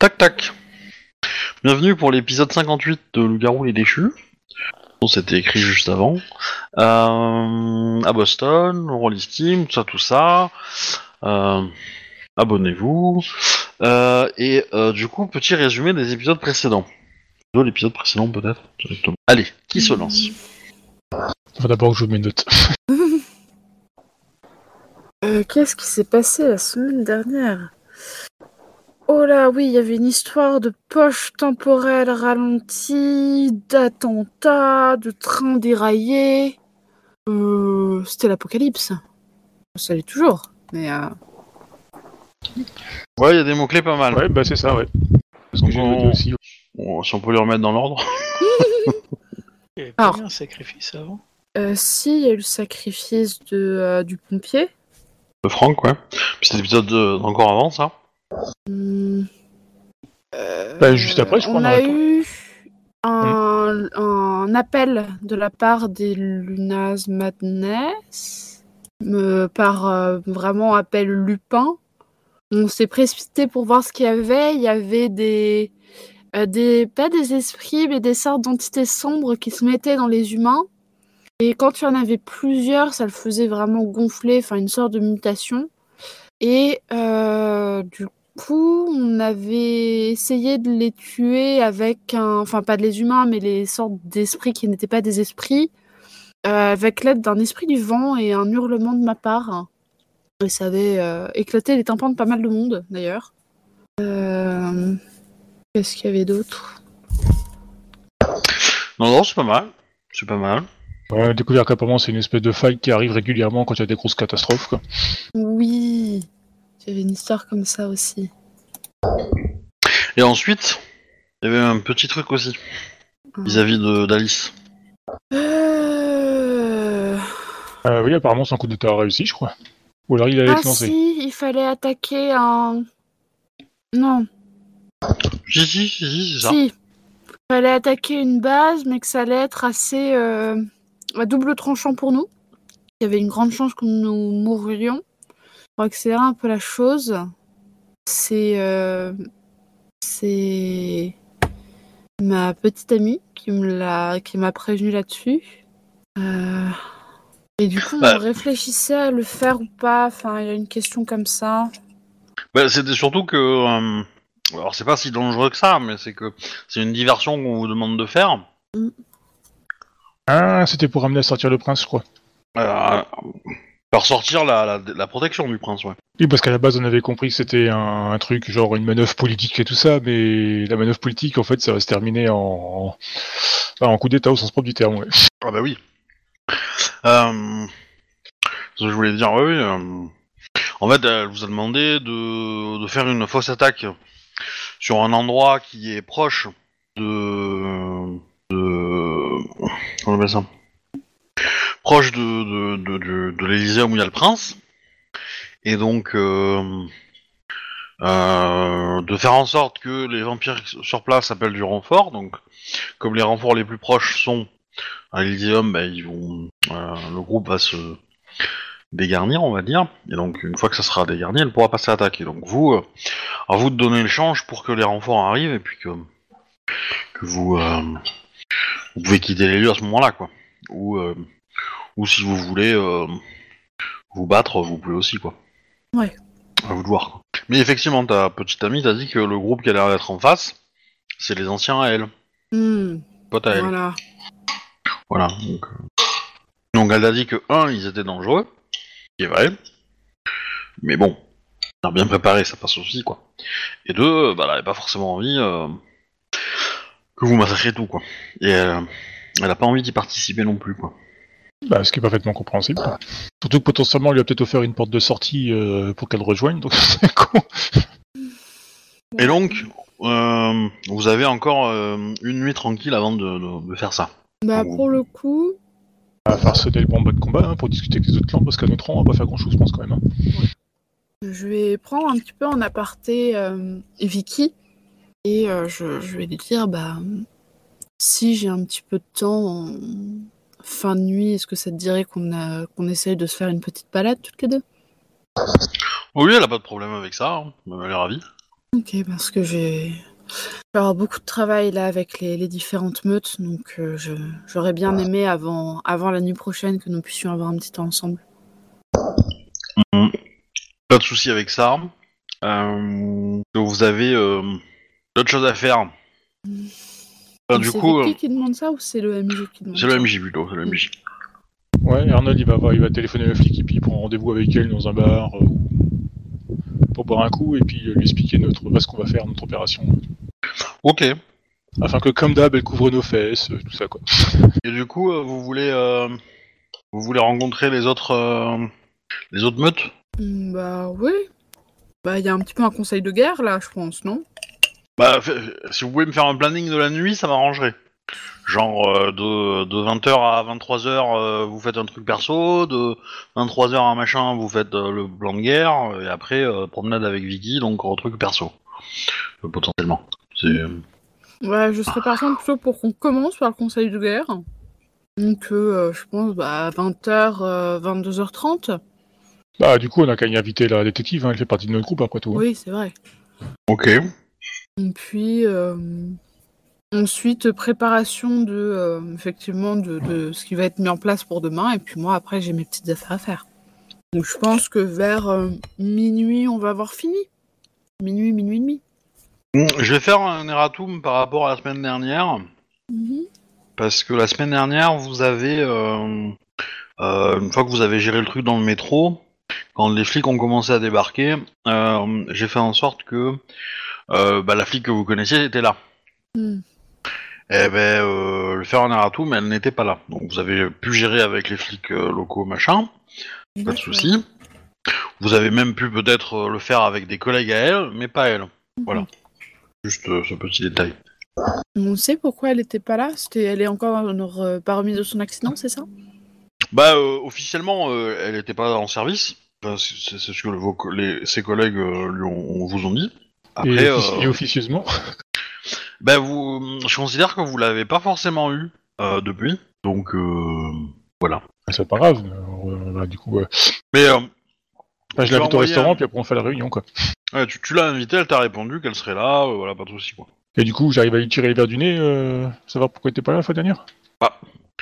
Tac tac. Bienvenue pour l'épisode 58 de Loup-garou les déchus. Bon, c'était écrit juste avant. Euh, à Boston, Rollistim, tout ça, tout ça. Euh, Abonnez-vous. Euh, et euh, du coup, petit résumé des épisodes précédents. De l'épisode précédent peut-être. directement. Allez, qui se lance? Faut d'abord que je mes notes. Euh, Qu'est-ce qui s'est passé la semaine dernière? Oh là, oui, il y avait une histoire de poche temporelle ralentie, d'attentats, de trains déraillés. Euh, C'était l'apocalypse. Ça l'est toujours, mais... euh, Ouais, il y a des mots-clés pas mal. Ouais, bah c'est ça, ouais. Parce que noté aussi. Bon, si on peut les remettre dans l'ordre. Il y avait pas Alors. eu un sacrifice avant? Euh, si, il y a eu le sacrifice de, euh, du pompier. De Franck, ouais. Puis C'était l'épisode euh, encore avant ça. Hmm. Euh, Bah, juste après, je crois, On a eu un, un appel de la part des Lunas Madness, euh, par euh, vraiment appel Lupin. On s'est précipité pour voir ce qu'il y avait. Il y avait des, euh, des pas des esprits, mais des sortes d'entités sombres qui se mettaient dans les humains. Et quand il y en avait plusieurs, ça le faisait vraiment gonfler, enfin une sorte de mutation. Et euh, du coup, on avait essayé de les tuer avec un. Enfin, pas de les humains, mais les sortes d'esprits qui n'étaient pas des esprits, euh, avec l'aide d'un esprit du vent et un hurlement de ma part. Et ça avait euh, éclaté les tympans de pas mal de monde, d'ailleurs. Euh, Qu'est-ce qu'il y avait d'autre? Non, non, c'est pas mal. C'est pas mal. Ouais, on a découvert qu'apparemment c'est une espèce de faille qui arrive régulièrement quand il y a des grosses catastrophes, quoi. Oui, il y avait une histoire comme ça aussi. Et ensuite, il y avait un petit truc aussi vis-à-vis de d'Alice. Euh... Euh, oui, apparemment son coup d'état a réussi, je crois. Ou alors il allait Ah être lancé. si, il fallait attaquer un... Non, Si, si, si, si, c'est ça. si. Il fallait attaquer une base, mais que ça allait être assez euh, à double tranchant pour nous. Il y avait une grande chance que nous mourrions. Pour accélérer un peu la chose, c'est euh, c'est ma petite amie qui me l'a qui m'a prévenu là-dessus. Euh, Et du coup, Bah. on réfléchissait à le faire ou pas. Enfin, il y a une question comme ça. Bah, c'était surtout que. euh, alors, c'est pas si dangereux que ça, mais c'est que c'est une diversion qu'on vous demande de faire. Ah, c'était pour amener à sortir le prince, je crois. Faire sortir la, la, la protection du prince, ouais. Oui, parce qu'à la base on avait compris que c'était un, un truc genre une manœuvre politique et tout ça, mais la manœuvre politique en fait ça va se terminer en, en, en coup d'état au sens propre du terme, ouais. Ah, bah oui. Euh, ce que je voulais dire, oui, oui. euh, en fait, elle vous a demandé de, de faire une fausse attaque sur un endroit qui est proche de. de. Comment on appelle ça? Proche de, de, de, où il y a le prince. Et donc. euh, euh, de faire en sorte que les vampires sur place appellent du renfort. Donc, comme les renforts les plus proches sont à l'Elyséeum, bah, ils vont, euh, le groupe va se dégarnir, on va dire. Et donc, une fois que ça sera dégarni, elle pourra passer à attaquer. Donc, vous, à vous de donner le change pour que les renforts arrivent et puis que, que vous, vous pouvez quitter les lieux à ce moment-là, quoi. Ou, ou si vous voulez euh, vous battre, vous pouvez aussi, quoi. Ouais. À vous de voir. Mais effectivement, ta petite amie t'a dit que le groupe qui a l'air d'être en face, c'est les anciens à elle, Hmm, potes à elle. voilà. Voilà. Donc, euh, donc elle a dit que un, ils étaient dangereux, qui est vrai. Mais bon, on a bien préparé, ça passe aussi quoi. Et deux, bah, elle avait pas forcément envie euh, que vous massacrez tout quoi. Et euh, elle a pas envie d'y participer non plus quoi. Bah, ce qui est parfaitement compréhensible. Surtout que potentiellement on lui a peut-être offert une porte de sortie euh, pour qu'elle rejoigne, donc c'est con. Et donc, euh, vous avez encore euh, une nuit tranquille avant de, de- de faire ça. Bah, pour le coup, On va faire sonner le bon de combat hein, pour discuter avec les autres clans, parce qu'à notre rang on va pas faire grand chose, je pense quand même. hein. je vais prendre un petit peu en aparté euh, Vicky et euh, je, je vais lui dire bah si j'ai un petit peu de temps en fin de nuit, est-ce que ça te dirait qu'on a qu'on essaye de se faire une petite balade toutes les deux? Oui, elle a pas de problème avec ça, hein. elle est ravie. Ok, parce que j'ai. Avoir beaucoup de travail là avec les, les différentes meutes, donc euh, je- j'aurais bien aimé avant, avant la nuit prochaine que nous puissions avoir un petit temps ensemble. Pas de souci avec ça. Euh, vous avez euh, d'autres choses à faire. Enfin, du c'est coup, Vicky euh, qui demande ça ou c'est le MJ qui demande c'est le MJ plutôt, c'est le MJ. Ouais, Arnold il va, voir- il va téléphoner à la flic et puis il prend rendez-vous avec elle dans un bar euh, pour boire un coup et puis euh, lui expliquer notre, ce qu'on va faire, notre opération. Ok. Afin que comme d'hab elle couvre nos fesses, tout ça quoi. Et du coup, euh, vous voulez, euh, vous voulez rencontrer les autres, euh, les autres meutes? Hmm, Bah oui. Bah il y a un petit peu un conseil de guerre là, je pense, non? Bah, fait- si vous pouvez me faire un planning de la nuit, ça m'arrangerait. Genre euh, de, de 20h à 23h, euh, vous faites un truc perso, de 23h à un machin, vous faites euh, le plan de guerre, et après euh, promenade avec Vicky, donc un truc perso. Euh, potentiellement. C'est... Ouais, je serais par exemple plutôt pour qu'on commence par le conseil de guerre. Donc euh, je pense bah 20h, 22h30. Bah du coup on a qu'à y inviter la détective, hein, elle fait partie de notre groupe après tout. hein. Oui, c'est vrai. Ok. Et puis euh, ensuite préparation de euh, effectivement de, de ce qui va être mis en place pour demain et puis moi après j'ai mes petites affaires à faire. Donc je pense que vers euh, minuit on va avoir fini. Minuit, minuit et demi. Je vais faire un erratum par rapport à la semaine dernière. Mhm. Parce que la semaine dernière, vous avez, euh, euh, une fois que vous avez géré le truc dans le métro, quand les flics ont commencé à débarquer, euh, j'ai fait en sorte que bah, la flic que vous connaissiez était là. Hmm. Et ben, euh, le faire un erratum, mais elle n'était pas là. Donc vous avez pu gérer avec les flics euh, locaux, machin, pas de souci. Vous avez même pu peut-être euh, le faire avec des collègues à elle, mais pas elle. Voilà. Juste euh, ce petit détail. On sait pourquoi elle n'était pas là C'était, Elle est encore euh, pas remise de son accident, c'est ça? Bah, euh, officiellement, euh, elle n'était pas en service. Enfin, c'est ce que vos les- ses collègues euh, lui ont, vous ont dit. Après, et, euh, et officieusement, bah, vous, je considère que vous l'avez pas forcément eu euh, depuis. Donc, euh, voilà. c'est pas grave. euh, bah, du coup, euh, Mais euh, bah, je l'invite au restaurant un- puis après on fait la réunion quoi. ouais, tu, tu l'as invitée, elle t'a répondu qu'elle serait là. euh, voilà, pas de souci quoi. Et du coup j'arrive à lui tirer les verres du nez, euh, savoir pourquoi t'es pas là la fois dernière?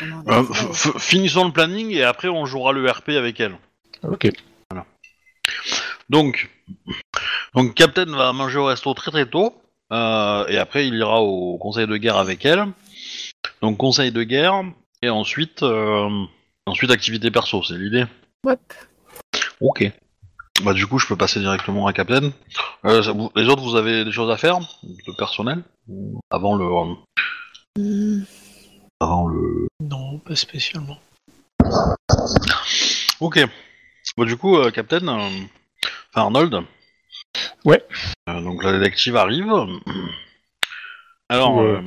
Euh, f- finissons le planning et après on jouera le RP avec elle. Ok. Donc, donc Captain va manger au resto très très tôt, euh, et après il ira au conseil de guerre avec elle. Donc conseil de guerre, et ensuite, euh, ensuite activité perso, c'est l'idée. Ouais. Ok. Bah du coup je peux passer directement à Captain. Euh, ça- vous- les autres vous avez des choses à faire, de personnel, ou avant le, euh, Hmm. avant le. Non, pas spécialement. Ok. Bon du coup euh, Captain, euh, enfin Arnold. Ouais. Euh, donc la détective arrive. Alors. Ouais. euh,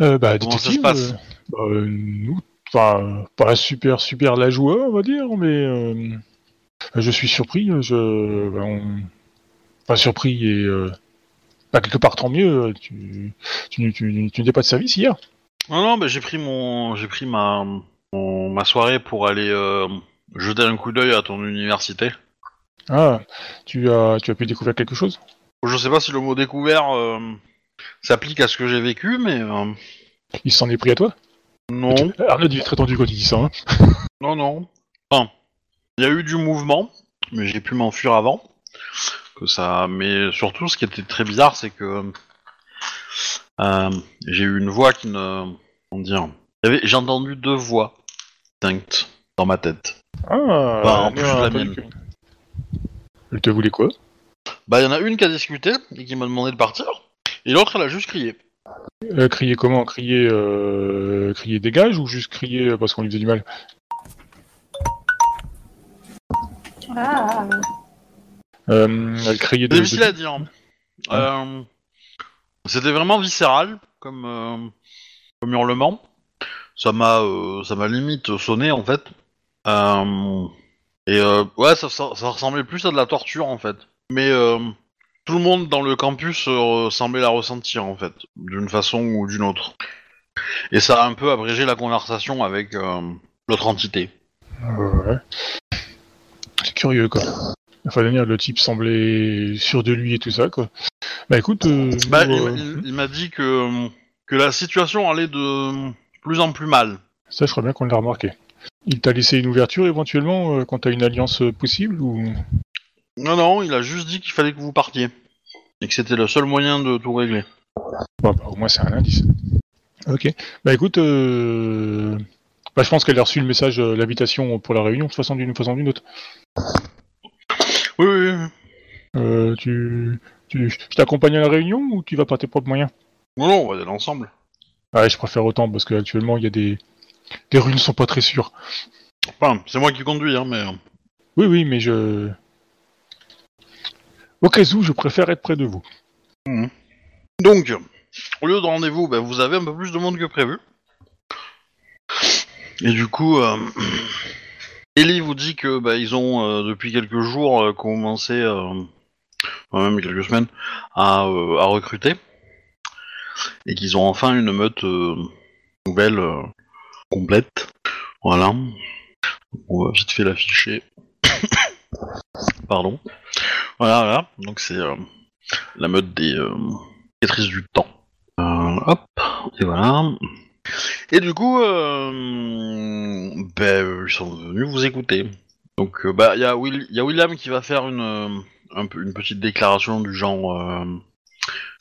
Euh, bah Comment ça se passe? euh, bah, euh, nous, enfin pas super super la joie on va dire, mais euh, je suis surpris. Je, bah, on- enfin surpris et euh, bah, quelque part tant mieux. Tu, tu, tu, tu n'étais pas de service hier. Non, non, j'ai pris mon, j'ai pris ma, mon- ma soirée pour aller euh, jeter un coup d'œil à ton université. Ah, tu as, tu as pu découvrir quelque chose? Je sais pas si le mot découvert euh, s'applique à ce que j'ai vécu, mais euh, Il s'en est pris à toi? non, Arnaud il est très tendu quand il dit ça. Hein. non, non. Enfin, il y a eu du mouvement, mais j'ai pu m'enfuir avant. Que ça, mais surtout, ce qui était très bizarre, c'est que euh, j'ai eu une voix qui ne, comment dire, Il y avait- j'ai entendu deux voix distinctes dans ma tête. Ah, Bah, en plus de la entendu mienne. que- Elle te voulait quoi? Bah, il y en a une qui a discuté et qui m'a demandé de partir, et l'autre, elle a juste crié. Euh, Crier comment? Crier, euh, crier dégage ou juste crier parce qu'on lui faisait du mal? Ah. euh, Elle criait C'est de, difficile de- à dire. Euh, C'était vraiment viscéral comme, euh, comme hurlement. Ça m'a euh, ça m'a limite sonné en fait. Euh, et euh, ouais, ça, ça, ça ressemblait plus à de la torture en fait. Mais euh, tout le monde dans le campus euh, semblait la ressentir en fait, d'une façon ou d'une autre. Et ça a un peu abrégé la conversation avec euh, l'autre entité. Ouais. C'est curieux quoi. Enfin, Daniel, le type semblait sûr de lui et tout ça, quoi. Bah écoute, euh, Bah, nous, il, euh, il- il m'a dit que, que la situation allait de plus en plus mal. ça, je crois bien qu'on l'a remarqué. Il t'a laissé une ouverture éventuellement euh, quand t'as une alliance euh, possible ou? Non, non, il a juste dit qu'il fallait que vous partiez. Et que c'était le seul moyen de tout régler. Bon, bah, au moins c'est un indice. Ok. Bah écoute, euh... bah, je pense qu'elle a reçu le message, euh, l'invitation pour la réunion, de toute façon d'une façon ou d'une autre. Oui, oui, oui. Euh, tu, tu, je t'accompagne à la réunion ou tu vas par tes propres moyens? Non, non, on va aller ensemble. Ouais, je préfère autant parce qu'actuellement il y a des, les rues ne sont pas très sûres. Enfin, c'est moi qui conduis, hein, mais... euh, Oui, oui, mais je, au cas où, je préfère être près de vous. Donc, au lieu de rendez-vous, bah, vous avez un peu plus de monde que prévu. Et du coup, euh... Ellie vous dit que bah, ils ont euh, depuis quelques jours euh, commencé, enfin, même quelques semaines, à, à recruter et qu'ils ont enfin une meute nouvelle complète. Voilà. On va vite fait l'afficher. Pardon. Voilà, voilà. Donc c'est euh, la meute des euh, maîtrises du temps. Euh, hop, et voilà. Et du coup, euh, ben, ils sont venus vous écouter. Donc, bah, il y, a William qui va faire une, une petite déclaration du genre,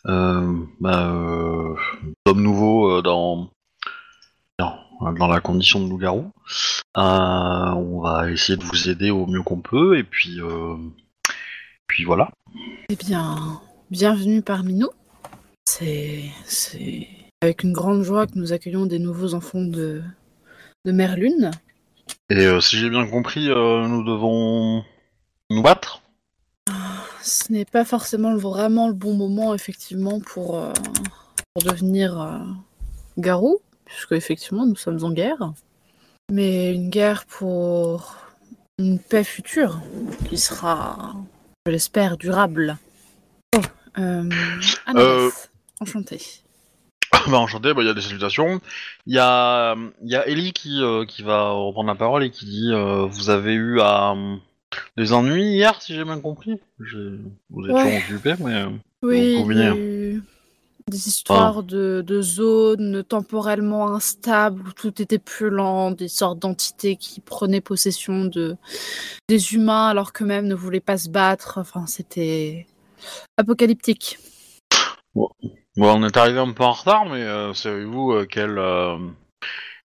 bah, homme nouveau dans, dans, dans la condition de loup-garou. Euh, on va essayer de vous aider au mieux qu'on peut, et puis, euh, puis voilà. Eh bien, bienvenue parmi nous. C'est, avec une grande joie que nous accueillons des nouveaux enfants de, de Mère Lune. Et euh, si j'ai bien compris, euh, nous devons nous battre. Ce n'est pas forcément vraiment le bon moment, effectivement, pour, euh, pour devenir euh, garou, puisque effectivement nous sommes en guerre. Mais une guerre pour une paix future, qui sera, je l'espère, durable. Oh, euh, Euh. enchantée. bah, enchanté, bah, il y a des salutations. Il y a, y a Ellie qui, euh, qui va reprendre la parole et qui dit euh, Vous avez eu à, euh, des ennuis hier, si j'ai bien compris Vous étiez Ouais. occupé, mais. Oui, Vous des histoires de, de zones temporellement instables où tout était plus lent, des sortes d'entités qui prenaient possession de des humains alors qu'eux-mêmes ne voulaient pas se battre. Enfin, c'était apocalyptique. Bon, on est arrivé un peu en retard, mais euh, savez-vous euh, quel euh,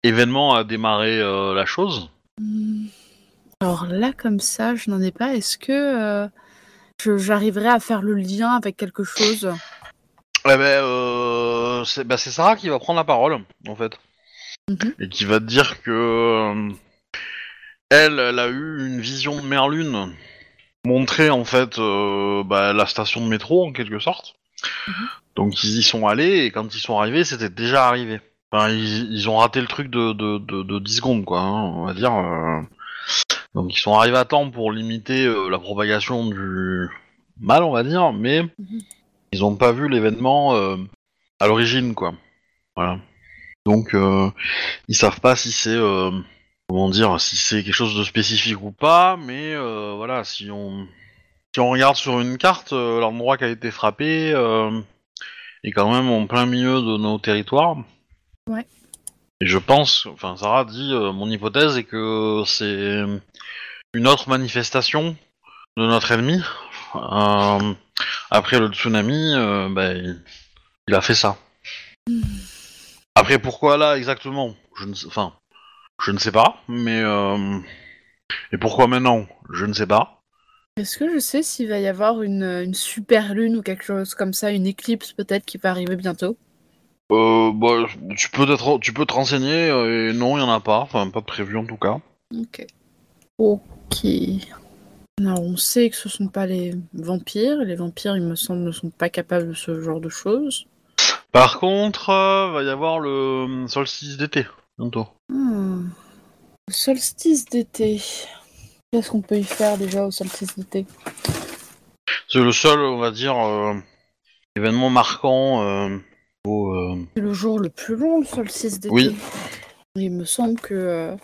événement a démarré la chose? Hmm. Alors là, comme ça, je n'en ai pas. Est-ce que j'arriverai à faire le lien avec quelque chose? Eh ben, euh, c'est bah, c'est Sarah qui va prendre la parole, en fait. Mhm. Et qui va te dire que. euh, elle, elle a eu une vision de Merlune montrer, en fait, euh, bah, la station de métro, en quelque sorte. Mhm. Donc, ils y sont allés, et quand ils sont arrivés, c'était déjà arrivé. Enfin, ils, ils ont raté le truc de, de, de, de 10 secondes, quoi, hein, on va dire. euh. Donc, ils sont arrivés à temps pour limiter euh, la propagation du mal, on va dire, mais Mhm. Ils ont pas vu l'événement euh, à l'origine, quoi. Voilà. Donc, euh, ils savent pas si c'est, euh, comment dire, si c'est quelque chose de spécifique ou pas, mais euh, voilà, si on, si on regarde sur une carte, l'endroit qui a été frappé est quand même en plein milieu de nos territoires. Ouais. Et je pense, enfin, Sarah dit, mon hypothèse est que c'est une autre manifestation de notre ennemi. Euh, après le tsunami, euh, bah, il, il a fait ça. Après, pourquoi là exactement? Je ne sais, enfin, je ne sais pas, mais euh, et pourquoi maintenant? Je ne sais pas. Est-ce que je sais s'il va y avoir une, une super lune ou quelque chose comme ça, une éclipse peut-être qui va arriver bientôt? Euh, bah, tu peux être, tu peux te renseigner et non, il y en a pas, enfin pas de prévu en tout cas. Ok. Ok. Alors, on sait que ce sont pas les vampires. Les vampires, il me semble, ne sont pas capables de ce genre de choses. Par contre, euh, va y avoir le euh, solstice d'été bientôt. Hmm. Le solstice d'été. Qu'est-ce qu'on peut y faire déjà au solstice d'été? C'est le seul, on va dire, euh, événement marquant. Euh, au, C'est le jour le plus long, le solstice d'été. Oui. Il me semble que euh,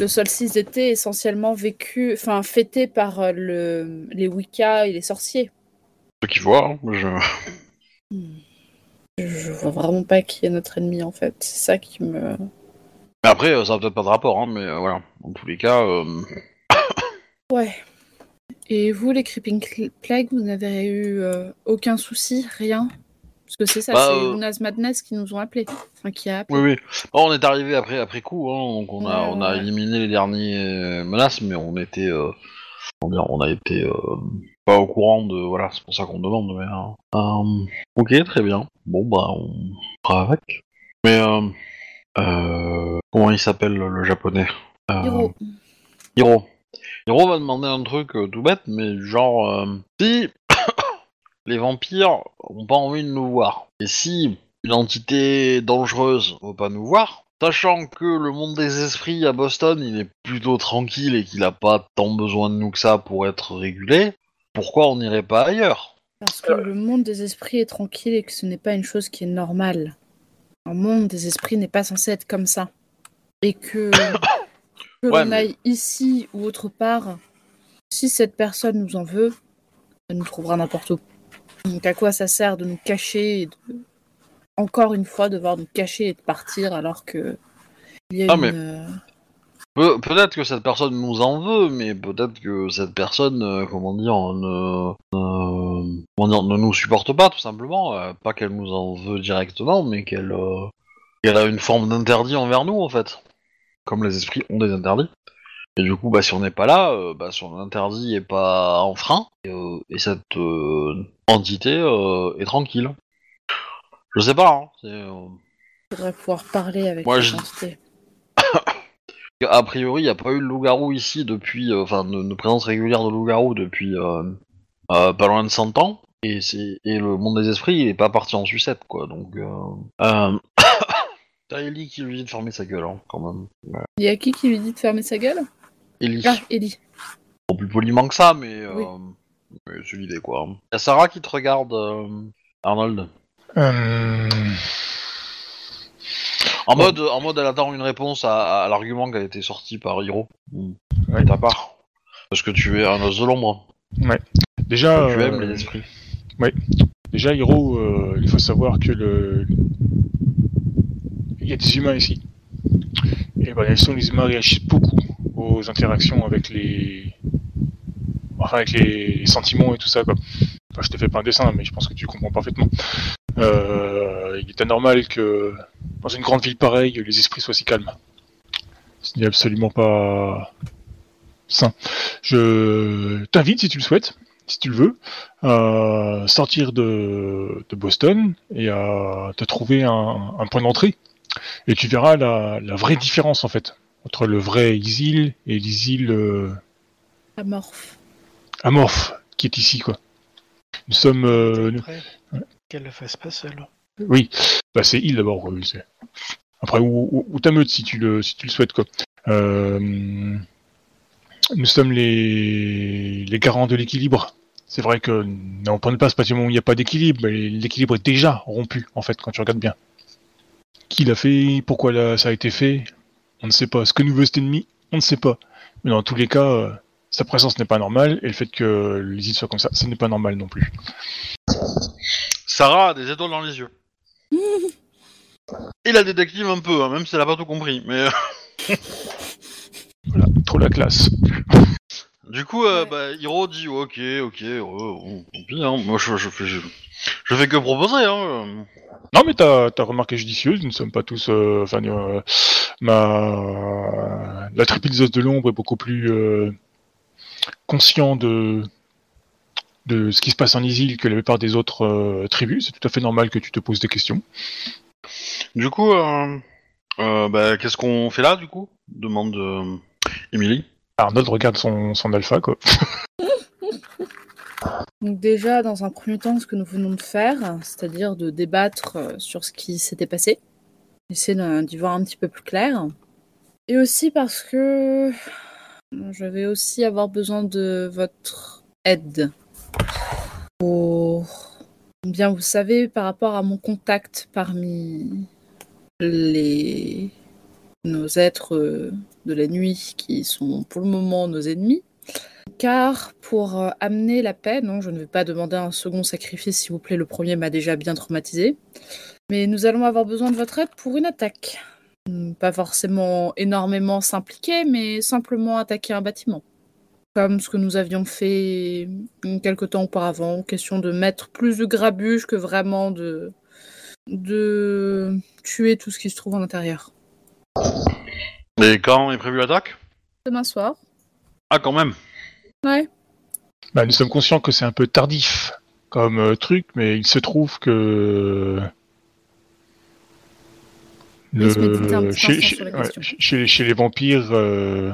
le solstice est essentiellement vécu, enfin fêté par euh, le, les Wicca et les sorciers. Ceux qui voient, hein, je... Je, je vois vraiment pas qui est notre ennemi en fait. C'est ça qui me. Mais après, euh, ça a peut-être pas de rapport, hein, mais euh, voilà. Dans tous les cas, euh, Ouais. Et vous, les Creeping Plague, vous n'avez eu aucun souci, rien? Parce que c'est ça, Bah, c'est euh, Luna's Madness qui nous ont appelés. Enfin, qui a appelé. oui, oui. Bon, on est arrivé après, après coup, hein, donc on a, Ouais, on a ouais. éliminé les dernières menaces, mais on était, euh, on a été euh, pas au courant de, voilà, c'est pour ça qu'on demande. Mais, euh, euh, ok, très bien. Bon, bah, on fera avec. Mais, euh, euh, comment il s'appelle le japonais? Euh, Hiro. Hiro. Hiro va demander un truc euh, tout bête, mais genre, euh, si les vampires ont pas envie de nous voir, et si une entité dangereuse veut pas nous voir, sachant que le monde des esprits à Boston, il est plutôt tranquille et qu'il a pas tant besoin de nous que ça pour être régulé, pourquoi on n'irait pas ailleurs? Parce que le monde des esprits est tranquille et que ce n'est pas une chose qui est normale. Un monde des esprits n'est pas censé être comme ça. Et que, que Ouais, l'on mais- aille ici ou autre part, si cette personne nous en veut, elle nous trouvera n'importe où. Donc à quoi ça sert de nous cacher et de... Encore une fois, devoir nous cacher et de partir alors que... Il y a Ah, une... mais- euh, Pe- Peut-être que cette personne nous en veut, mais peut-être que cette personne, euh, comment dire, ne, ne- comment dire, ne nous supporte pas, tout simplement. Euh, pas qu'elle nous en veut directement, mais qu'elle qu'elle a une forme d'interdit envers nous, en fait. Comme les esprits ont des interdits. Et du coup, bah, si on n'est pas là, euh, bah, son interdit est pas enfreint, et, euh, et cette euh, entité euh, est tranquille. Je sais pas, hein. c'est, faudrait pouvoir parler avec Moi, cette je- entité. A priori, il n'y a pas eu de loup-garou ici depuis, euh, enfin, de, de présence régulière de loup-garou depuis euh, euh, pas loin de 100 ans. Et, c'est, et le monde des esprits, il est pas parti en sucette, quoi. Donc, euh... euh... T'as Ellie qui lui dit de fermer sa gueule, hein, quand même. Il y a qui qui lui dit de fermer sa gueule? Ellie. Ah, Ellie. Bon, plus poliment que ça, mais, euh... Oui. mais c'est l'idée, quoi. Y a Sarah qui te regarde, euh, Arnold. Euh, En mode, en mode, elle attend une réponse à, à l'argument qui a été sorti par Hiro. Ouais. De ta part. Parce que tu es un os de l'ombre. Déjà, tu euh, aimes les esprits. déjà, Hiro, euh, il faut savoir que le, il y a des humains ici. Et ben, les sont les humains réagissent beaucoup aux interactions avec les, enfin, avec les, sentiments et tout ça, quoi. Enfin, je te fais pas un dessin, mais je pense que tu comprends parfaitement. Euh, il est anormal que dans une grande ville pareille, les esprits soient si calmes. Ce n'est absolument pas sain. Je t'invite, si tu le souhaites, si tu le veux, à sortir de, de Boston et à te trouver un, un point d'entrée. Et tu verras la, la vraie différence, en fait, entre le vrai Isil et l'Isil euh, Amorphe. amorphe qui est ici, quoi. Nous sommes... euh, Après, qu'elle le fasse pas seule. Oui, bah c'est il d'abord. quoi, Après, ou, ou, ou ta meute si tu le, si tu le souhaites. Quoi. Euh, nous sommes les, les garants de l'équilibre. C'est vrai que non, on ne passe pas du moment où il n'y a pas d'équilibre, mais l'équilibre est déjà rompu, en fait, quand tu regardes bien. Qui l'a fait? Pourquoi là, ça a été fait? On ne sait pas. Ce que nous veut cet ennemi On ne sait pas. Mais dans tous les cas, euh, sa présence n'est pas normale, et le fait que les îles soient comme ça, ce n'est pas normal non plus. Sarah a des étoiles dans les yeux. Et la détective un peu, hein, même si elle a pas tout compris. Mais euh, Voilà, trop la classe. du coup, euh, Ouais. bah, Hiro dit ok, ok, tant pis, hein. Moi, je, je fais, je, je fais que proposer. Hein. Non, mais t'as as remarqué judicieuse, nous ne sommes pas tous. euh, Enfin, euh, ma la os de l'ombre est beaucoup plus euh, conscient de de ce qui se passe en Isil que la plupart des autres euh, tribus. C'est tout à fait normal que tu te poses des questions. Du coup, euh, euh, bah, qu'est-ce qu'on fait là, du coup? Demande euh, Emily. Arnold regarde son, son alpha, quoi. Donc déjà, dans un premier temps, ce que nous venons de faire, c'est-à-dire de débattre euh, sur ce qui s'était passé, essayer d'y voir un petit peu plus clair. Et aussi parce que je vais aussi avoir besoin de votre aide pour bien vous savez par rapport à mon contact parmi les nos êtres euh, de la nuit qui sont pour le moment nos ennemis. Car pour euh, amener la paix, non, je ne vais pas demander un second sacrifice, s'il vous plaît, le premier m'a déjà bien traumatisé. Mais nous allons avoir besoin de votre aide pour une attaque. Pas forcément énormément s'impliquer, mais simplement attaquer un bâtiment. Comme ce que nous avions fait quelque temps auparavant, question de mettre plus de grabuge que vraiment de, de tuer tout ce qui se trouve en intérieur. Et quand est prévu l'attaque? Demain soir. Ah, quand même. Ouais. Bah, nous sommes conscients que c'est un peu tardif comme euh, truc, mais il se trouve que chez, ouais, les vampires, euh,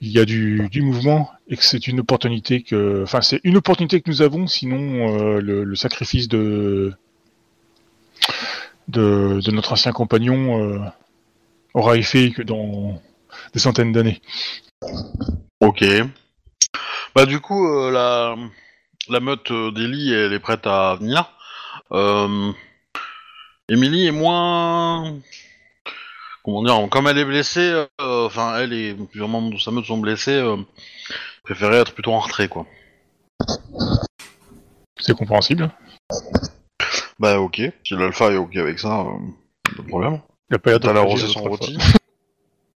il y a du, du mouvement et que c'est une opportunité que, enfin, c'est une opportunité que nous avons. Sinon, euh, le, le sacrifice de, de de notre ancien compagnon euh, aura effet que dans des centaines d'années. Ok. Bah du coup, euh, la, la meute euh, d'Ellie, elle est prête à venir. Euh, Emily est moins... Comment dire Comme elle est blessée, euh, enfin elle et plusieurs membres de sa meute sont blessés, euh, préférait être plutôt en retrait, quoi. C'est compréhensible. Bah ok, si l'alpha est ok avec ça, euh, pas de problème. Il a pas l'air son rôti.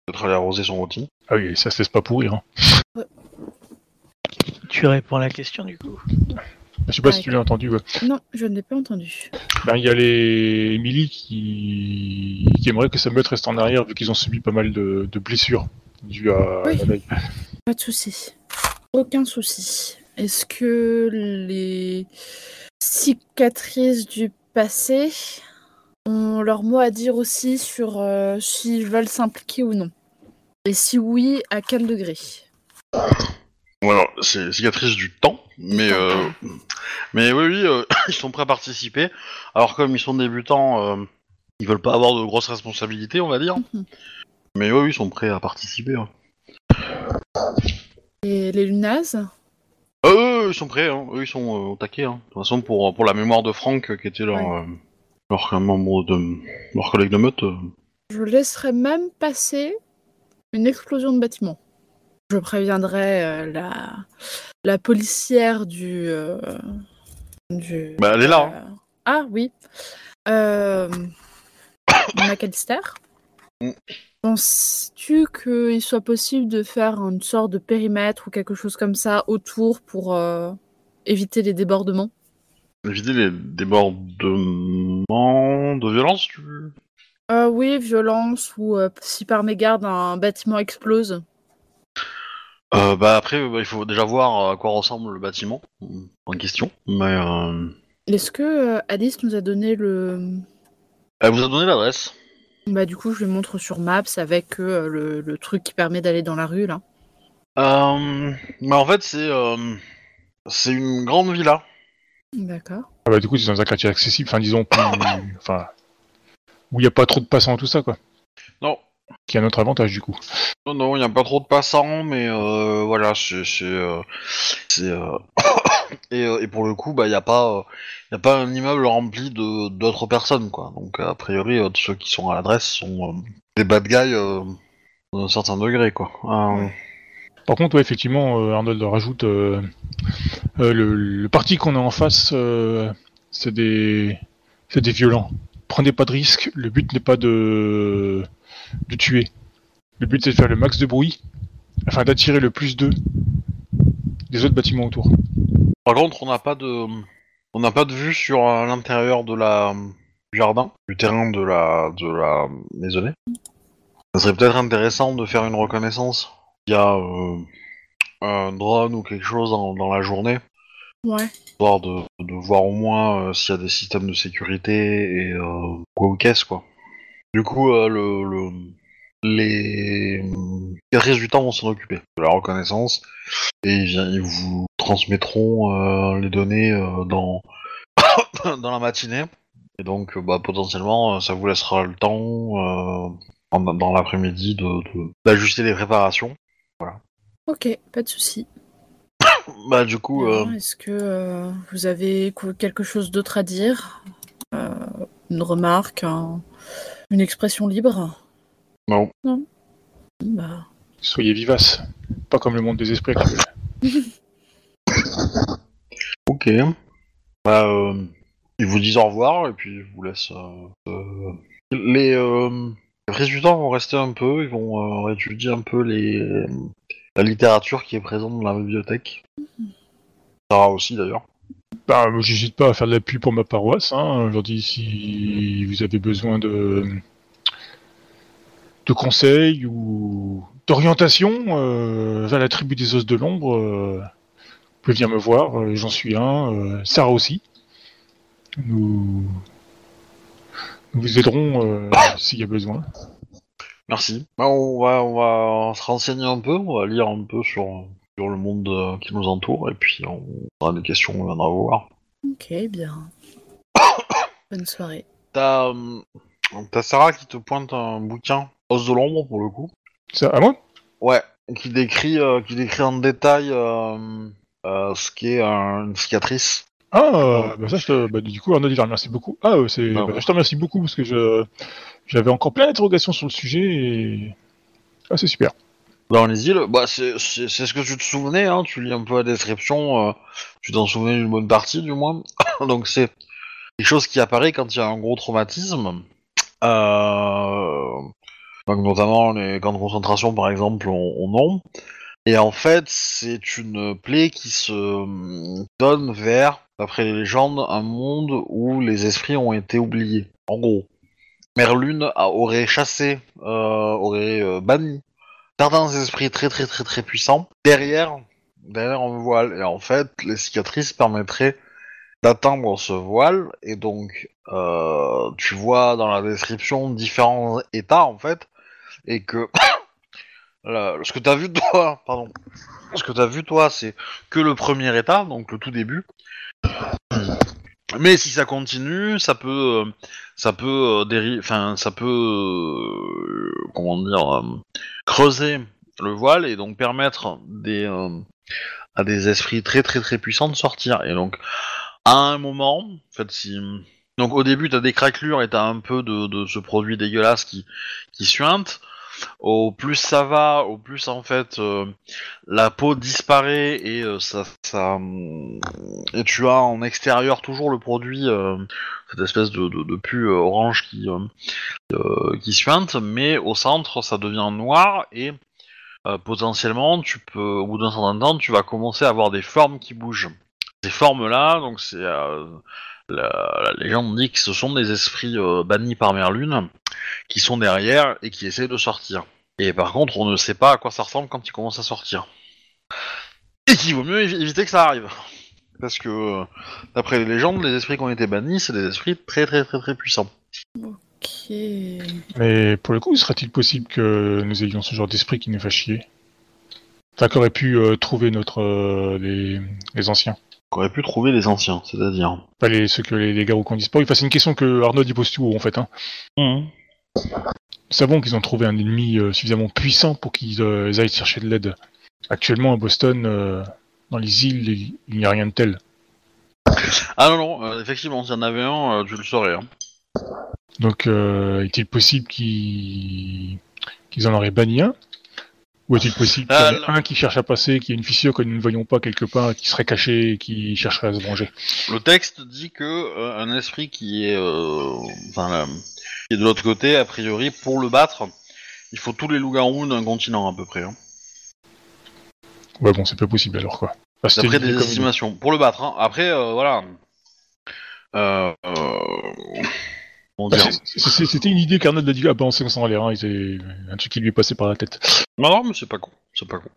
Peut-être aller arroser son rôti. Ah oui, ça se laisse pas pourrir. Hein. Tu réponds à la question du coup. Je sais pas si tu l'as entendu. ouais. Non, je ne l'ai pas entendu. Ben, il y a les Emily qui... qui aimeraient que sa meute reste en arrière vu qu'ils ont subi pas mal de, de blessures dues à Oui. la veille. Pas de souci. Aucun souci. Est-ce que les cicatrices du passé ont leur mot à dire aussi sur euh, s'ils veulent s'impliquer ou non? Et si oui, à quel degré? Voilà, c'est cicatrice du temps, mais euh, mais oui, oui, euh, ils sont prêts à participer. Alors comme ils sont débutants, euh, ils veulent pas avoir de grosses responsabilités, on va dire. Mhm. Mais oui, oui, ils sont prêts à participer. ouais. Et les Lunas Euh, eux, ils sont prêts, hein. eux, ils sont euh, au taquet. Hein. De toute façon, pour pour la mémoire de Franck, euh, qui était leur euh, leur membre de leur collègue de meute. euh, Je laisserai même passer une explosion de bâtiment. Je préviendrai euh, la, la policière du, euh, du. Bah, elle est là, euh, Ah oui. Euh, McAllister. Mm. Penses-tu qu'il soit possible de faire une sorte de périmètre ou quelque chose comme ça autour pour euh, éviter les débordements? Éviter les débordements de violence. Tu... Euh, Oui, violence ou euh, si par mégarde un bâtiment explose. Euh, bah après, euh, bah, il faut déjà voir à quoi ressemble le bâtiment euh, en question. Mais euh, Est-ce que euh, Alice nous a donné le. elle vous a donné l'adresse. Bah, du coup, je lui montre sur Maps avec euh, le, le truc qui permet d'aller dans la rue, là. Euh, bah en fait, c'est euh, c'est une grande villa. D'accord. Ah bah, du coup, c'est dans un quartier accessible, enfin, disons, plus... enfin, où il n'y a pas trop de passants et tout ça, quoi. Non, Qui a notre avantage, du coup. non, non, il n'y a pas trop de passants, mais euh, voilà, c'est c'est euh, c'est, euh, et, et pour le coup, bah il y a pas y a pas un immeuble rempli de d'autres personnes, quoi. Donc a priori, ceux qui sont à l'adresse sont des bad guys d'un certain degré, quoi. Par contre, ouais, effectivement, Arnold rajoute le, le parti qu'on a en face, c'est des, c'est des violents. Prenez pas de risques. Le but n'est pas de, de tuer. Le but c'est de faire le max de bruit afin d'attirer le plus d'eux des autres bâtiments autour. Par contre, on n'a pas de, on n'a pas de vue sur euh, l'intérieur de la du jardin, du terrain de la de la maisonnée. Ça serait peut-être intéressant de faire une reconnaissance. Il y a euh, un drone ou quelque chose dans, dans la journée, Ouais. histoire de, de voir au moins euh, s'il y a des systèmes de sécurité et euh, quoi ou qu'est-ce quoi. Du coup, euh, le, le les du temps vont s'en occuper. De la reconnaissance. Et ils, vous transmettront euh, les données euh, dans dans la matinée. Et donc bah, potentiellement ça vous laissera le temps en- dans l'après-midi de de- d'ajuster les préparations. Ok, pas de souci. Bah du coup euh, Est-ce que vous avez quelque chose d'autre à dire? Une remarque, un- une expression libre non. Non. Bah, Soyez vivaces. Pas comme le monde des esprits actuel. Ok. Bah, euh, ils vous disent au revoir et puis ils vous laissent. euh, euh, Les, euh, les résultats vont rester un peu, ils vont euh, étudier un peu les, la littérature qui est présente dans la bibliothèque. Sarah aussi d'ailleurs. Bah, j'hésite pas à faire de l'appui pour ma paroisse. Hein. Dis si vous avez besoin de, conseils ou d'orientation euh, vers la tribu des os de l'ombre, euh, vous pouvez venir me voir. euh, J'en suis un. euh, Sarah aussi. Nous, nous vous aiderons s'il y a besoin. Merci. Bah, on va se renseigner un peu, on va lire un peu sur, sur le monde euh, qui nous entoure et puis on aura des questions, on viendra vous voir. ok, bien. Bonne soirée. T'as euh, t'as Sarah qui te pointe un bouquin, Os de l'ombre pour le coup. Ça, à moi? Ouais, qui décrit, euh, qui décrit en détail euh, euh, ce qu'est un- une cicatrice. Ah, bah ça, je te- bah, du coup, Arnaud, il te remercie beaucoup. Ah, c'est, Ah, bah, ouais. je te remercie beaucoup parce que je, j'avais encore plein d'interrogations sur le sujet et ah, c'est super. Dans les îles, bah c'est ce que tu te souvenais, hein, tu lis un peu la description, euh, tu t'en souvenais d'une bonne partie du moins. Donc c'est quelque chose qui apparaît quand il y a un gros traumatisme. Euh, donc notamment les camps de concentration par exemple on, on non. Et en fait c'est une plaie qui se euh, donne vers, d'après les légendes, un monde où les esprits ont été oubliés. En gros. Merlune aurait chassé, aurait banni certains esprits très très très très puissants derrière, derrière un voile. Et en fait, les cicatrices permettraient d'atteindre ce voile. Et donc, euh, tu vois dans la description différents états en fait, et que ce que t'as vu toi, pardon, ce que t'as vu toi, c'est que le premier état, donc le tout début. Mais si ça continue, ça peut, euh, ça peut euh, enfin, ça peut, comment dire, creuser le voile et donc permettre euh, à des esprits très très très puissants de sortir. Et donc, à un moment, donc au début t'as des craquelures et t'as un peu de, de ce produit dégueulasse qui, qui suinte. Au plus ça va, au plus en fait euh, la peau disparaît et euh, ça, et tu as en extérieur toujours le produit, euh, cette espèce de, de, pu orange qui qui suinte, mais au centre ça devient noir et potentiellement tu au bout d'un certain temps, tu vas commencer à avoir des formes qui bougent. Ces formes-là, donc c'est la, la légende dit que ce sont des esprits euh, bannis par Merlune qui sont derrière et qui essaient de sortir. Et par contre, on ne sait pas à quoi ça ressemble quand ils commencent à sortir. Et qu'il vaut mieux évi- éviter que ça arrive. Parce que, euh, d'après les légendes, les esprits qui ont été bannis, c'est des esprits très très très très puissants. Ok. Mais pour le coup, serait-il possible que nous ayons ce genre d'esprit qui nous fasse chier? Enfin, qu'aurait pu euh, trouver notre euh, les, les anciens? Qu'on aurait pu trouver les anciens, c'est-à-dire. Pas les, ceux que les, les garous qui ont disparu. Enfin, c'est une question que Arnaud y pose tout en fait. Hein. Mhm. Nous savons qu'ils ont trouvé un ennemi euh, suffisamment puissant pour qu'ils euh, aillent chercher de l'aide. Actuellement, à Boston, euh, dans les îles, il n'y a rien de tel. Ah non, non, euh, effectivement, s'il y en avait un, euh, tu le saurais. Hein. Donc, euh, est-il possible qu'ils qu'ils en auraient banni un? Ou est-il possible qu'il y en ait Ah, un qui cherche à passer, qui a une fissure que nous ne voyons pas quelque part, qui serait caché et qui chercherait à se venger? Le texte dit que euh, un esprit qui est, euh, enfin, qui est de l'autre côté, a priori, pour le battre, il faut tous les loups-garous d'un continent à peu près. Hein. Ouais, bon, c'est pas possible alors quoi. C'était D'après des estimations. Pour le battre, hein. Après, euh, voilà. Euh, Bah, C'était une idée qu'Arnaud a dit, sait qu'on s'en allait, hein, c'est un truc qui lui est passé par la tête. Non, non, mais c'est pas con. C'est pas con.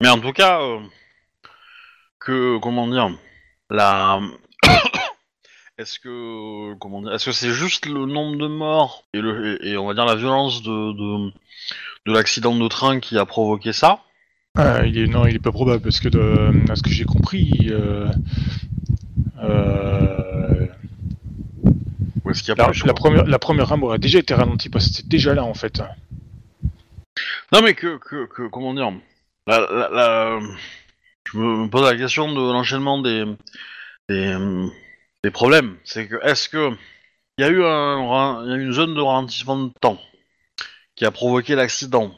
Mais en tout cas, euh, que comment dire, la. Est-ce que comment dire, est-ce que c'est juste le nombre de morts et, le, et, et on va dire la violence de de, de l'accident de train qui a provoqué ça? Ah, il est, non, il est pas probable parce que de, à ce que j'ai compris, euh, euh, Ou est-ce qu'il y a la, première, la première rame aurait déjà été ralentie parce que c'était déjà là en fait. Non mais que, que, que comment dire la, la, la- Je me pose la question de l'enchaînement des, des, des problèmes. C'est que est-ce que il y a eu un, y a une zone de ralentissement de temps qui a provoqué l'accident.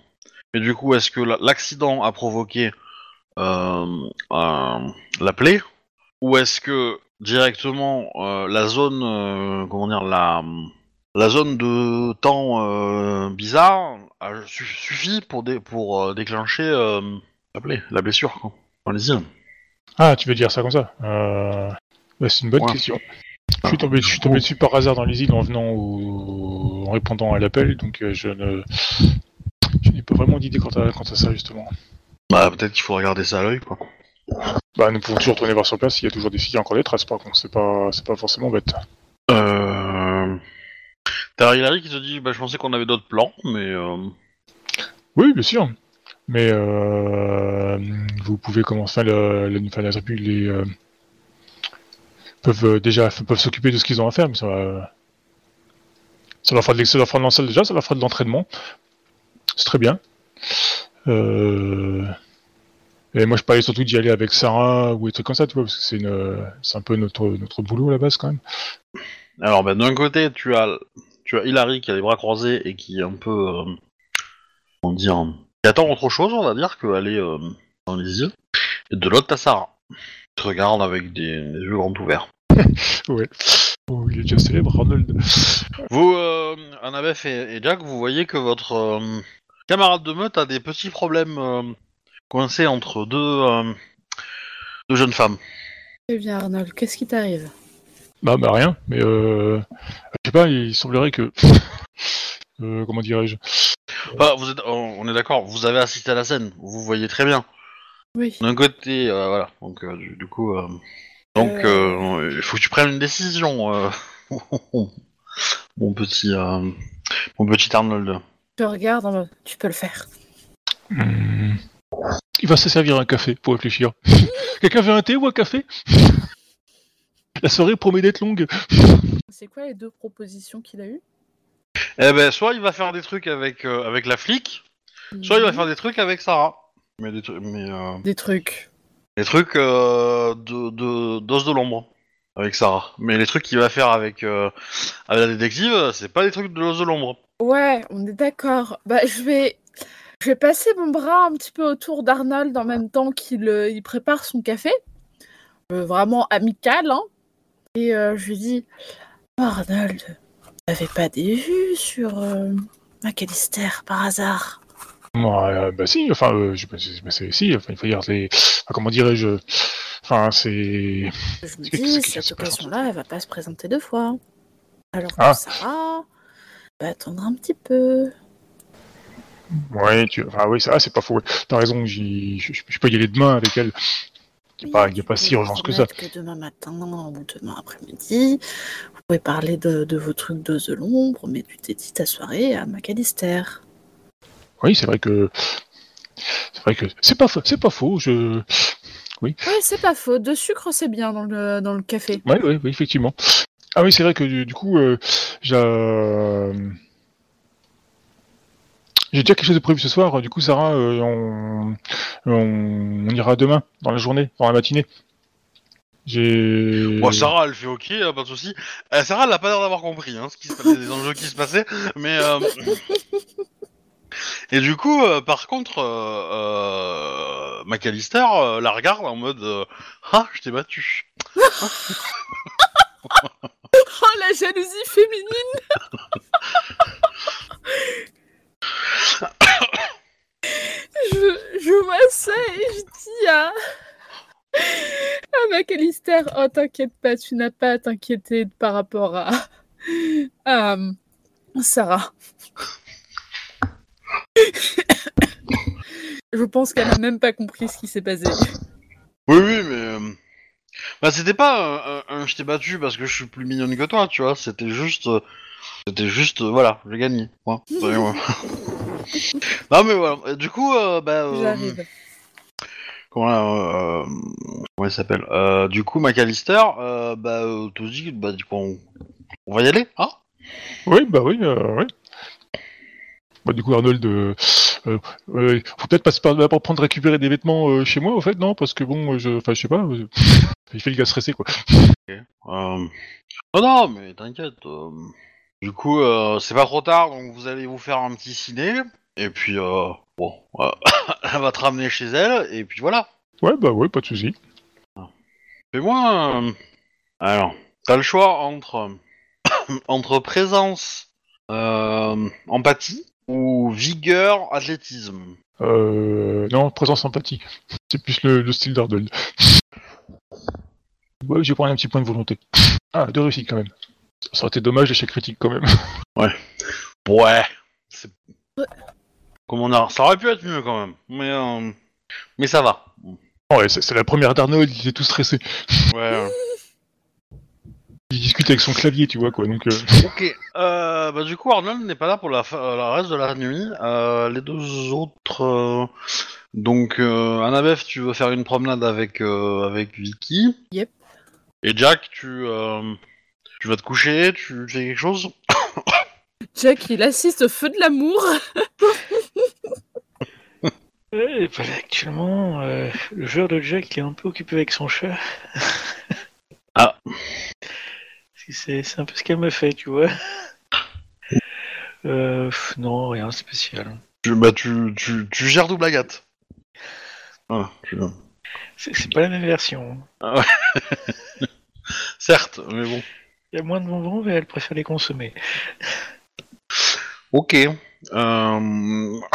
Mais du coup, est-ce que la- l'accident a provoqué euh, euh, la plaie ou est-ce que directement euh, la zone, euh, comment dire, la la zone de temps euh, bizarre a su- suffit pour dé- pour déclencher la plaie, la blessure. Quoi. Allez-y. Ah, tu veux dire ça comme ça? Bah, C'est une bonne Ouais. question. Je suis tombé, je suis tombé dessus par hasard dans les îles en venant au... en répondant à l'appel, donc je ne, je n'ai pas vraiment d'idée quant à, quant à ça justement. Bah peut-être qu'il faut regarder ça à l'œil quoi. Bah, nous pouvons toujours tourner voir sur place s'il y a toujours des filles, encore des traces par contre, c'est pas, c'est pas forcément bête. Euh... T'as Hilary qui te dit bah je pensais qu'on avait d'autres plans mais euh... Oui, bien sûr. Mais euh, vous pouvez commencer, le, le- enfin, les euh, peuvent euh, déjà peuvent s'occuper de ce qu'ils ont à faire, mais ça va, ça leur fera de l'ex- ça leur fera de l'enseignement déjà, ça leur fera de l'entraînement. C'est très bien. Euh, et moi, je parlais surtout d'y aller avec Sarah ou des trucs comme ça, tu vois, parce que c'est une, c'est un peu notre notre boulot à la base quand même. Alors bah d'un côté tu as tu as Hilary qui a les bras croisés et qui est un peu euh... comment dire qui attend autre chose on va dire qu'aller euh, dans les yeux et de l'autre t'as Sarah qui te regarde avec des, des yeux grands ouverts. Ouais. Oh, il est déjà célèbre, Arnold. Vous, euh, Annabeth et, et Jack, vous voyez que votre euh, camarade de meute a des petits problèmes coincés entre deux, euh, deux jeunes femmes. Eh bien, Arnold, qu'est-ce qui t'arrive? Bah, bah rien, mais euh, je sais pas, il semblerait que, euh, comment dirais-je, Enfin, vous êtes, on est d'accord, vous avez assisté à la scène, vous voyez très bien. Oui. D'un côté, euh, voilà, donc euh, du, du coup, euh, donc euh, il faut que tu prennes une décision, euh, mon petit, euh, mon petit Arnold. Je regarde tu peux le faire. Hmm. Il va se servir un café pour réfléchir. Quelqu'un veut un thé ou un café? La soirée promet d'être longue. C'est quoi les deux propositions qu'il a eues? Eh ben, soit il va faire des trucs avec euh, avec la flic, soit il va faire des trucs avec Sarah. Mais des mais euh, Des trucs. Les trucs euh, de de- d'os de l'ombre avec Sarah. Mais les trucs qu'il va faire avec, euh, avec la détective, c'est pas des trucs de l'os de l'ombre. Ouais, on est d'accord. Bah, je vais, je vais passer mon bras un petit peu autour d'Arnold en même temps qu'il euh, il prépare son café. Euh, vraiment amical, hein. Et euh, je lui dis, Arnold, t'avais pas des vues sur euh, McAllister par hasard bah si, enfin, euh, je, bah, c'est- si, enfin, il faut dire les, enfin, comment dirais-je, enfin, c'est, Je me dis, cette occasion-là, elle va pas se présenter deux fois. Alors que Ah. Sarah va attendre un petit peu. Ouais, tu, enfin, oui, ça, c'est pas faux. T'as raison, j'y, je, peux y aller demain avec elle. Il n'y a pas, a si urgence que ça. Que demain matin ou demain après-midi, vous pouvez parler de, de vos trucs de de l'ombre, mais tu t'es dit ta soirée à McAllister. Oui, c'est vrai que, c'est vrai que, c'est pas, faux- c'est pas faux. Je, Oui, c'est pas faux. De sucre, c'est bien dans le, dans le café. Ouais, ouais, oui, effectivement. Ah oui, c'est vrai que du, du coup, euh, j'ai j'ai déjà quelque chose de prévu ce soir. Du coup, Sarah, euh, on, on, on ira demain, dans la journée, dans la matinée. J'ai. Bon, Sarah, elle fait ok, pas de souci. Euh, Sarah, elle a pas l'air d'avoir compris hein, ce qui se passait, les enjeux qui se passaient, mais. euh, Et du coup, euh, par contre, euh, euh, McAllister euh, la regarde en mode euh, Ah, je t'ai battu. Oh, la jalousie féminine Je, je vois ça et je dis à... à McAllister, oh t'inquiète pas, tu n'as pas à t'inquiéter par rapport à... euh, Sarah. je pense qu'elle n'a même pas compris ce qui s'est passé. Oui, oui, mais. euh, Bah, c'était pas un, un- un je t'ai battu parce que je suis plus mignonne que toi, tu vois. C'était juste. euh, C'était juste. euh, voilà, j'ai gagné. Ouais, c'est- ouais. non, mais voilà. Et du coup, euh, bah. euh, J'arrive. Comment, euh, comment il s'appelle euh, Du coup, McAllister, euh, bah, euh, te dit, bah, du coup, on, on va y aller, hein? Oui, bah oui, euh, oui. Bah, du coup, Arnold, euh, euh, euh, faut peut-être passer par d'abord prendre récupérer des vêtements euh, chez moi, au fait, non? Parce que bon, euh, je, enfin, je sais pas. euh, il fait le gars stressé, quoi. euh... Non, non, mais t'inquiète. euh, Du coup, euh, c'est pas trop tard, donc vous allez vous faire un petit ciné, et puis, euh, bon, euh, elle va te ramener chez elle, et puis voilà. Ouais, bah ouais, pas de souci. Fais-moi. Alors, t'as le choix entre entre présence, empathie ou vigueur, athlétisme. Euh, non, présence sympathique. C'est plus le, le style d'Ardel. Ouais, j'ai pris un petit point de volonté. Ah, de réussite quand même. Ça aurait été dommage l'échec critique quand même. Ouais. C'est... Comment dire Ça aurait pu être mieux quand même, mais euh, mais ça va. Ouais, c'est c'est la première d'Arnold, il est tout stressé. Ouais. Il discute avec son clavier, tu vois quoi, donc... euh, ok. Euh, bah du coup, Arnold n'est pas là pour la, fin- la reste de la nuit. Euh, les deux autres. euh, Donc, euh, Annabeth, tu veux faire une promenade avec euh, avec Vicky. Yep. Et Jack, tu euh, tu vas te coucher, tu fais quelque chose. Jack, il assiste au feu de l'amour. Ouais, bah actuellement, euh, le joueur de Jack est un peu occupé avec son chat. Ah. C'est c'est un peu ce qu'elle me fait, tu vois. Euh, non, rien de spécial. Tu, bah tu, tu, tu gères double agate. Tu- C'est c'est pas la même version. Certes, mais bon. Il y a moins de bonbons, mais elle préfère les consommer. Ok. Euh...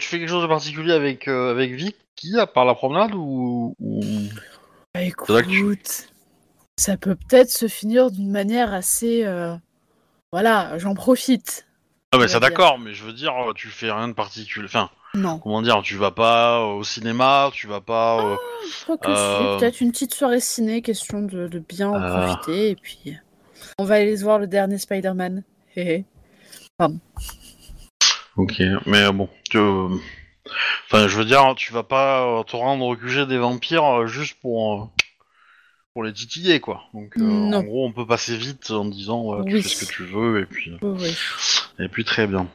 Tu fais quelque chose de particulier avec euh, avec Vicky à part la promenade ou, ou... Bah, tu- écoute, ça peut peut-être se finir d'une manière assez... euh, Voilà, j'en profite. Ah mais ça d'accord, mais je veux dire, tu fais rien de particulier. Enfin, Non. comment dire, tu vas pas au cinéma, tu vas pas. euh, Je crois que Euh, si, peut-être une petite soirée ciné, question de, de bien en Euh. profiter, et puis on va aller voir le dernier Spider-Man. Ok, mais euh, bon, tu... euh, enfin, je veux dire, tu vas pas euh, te rendre au QG des vampires euh, juste pour euh, pour les titiller, quoi. Donc, euh, en gros, on peut passer vite en disant, ouais, tu Oui. fais ce que tu veux, et puis oui. et puis très bien.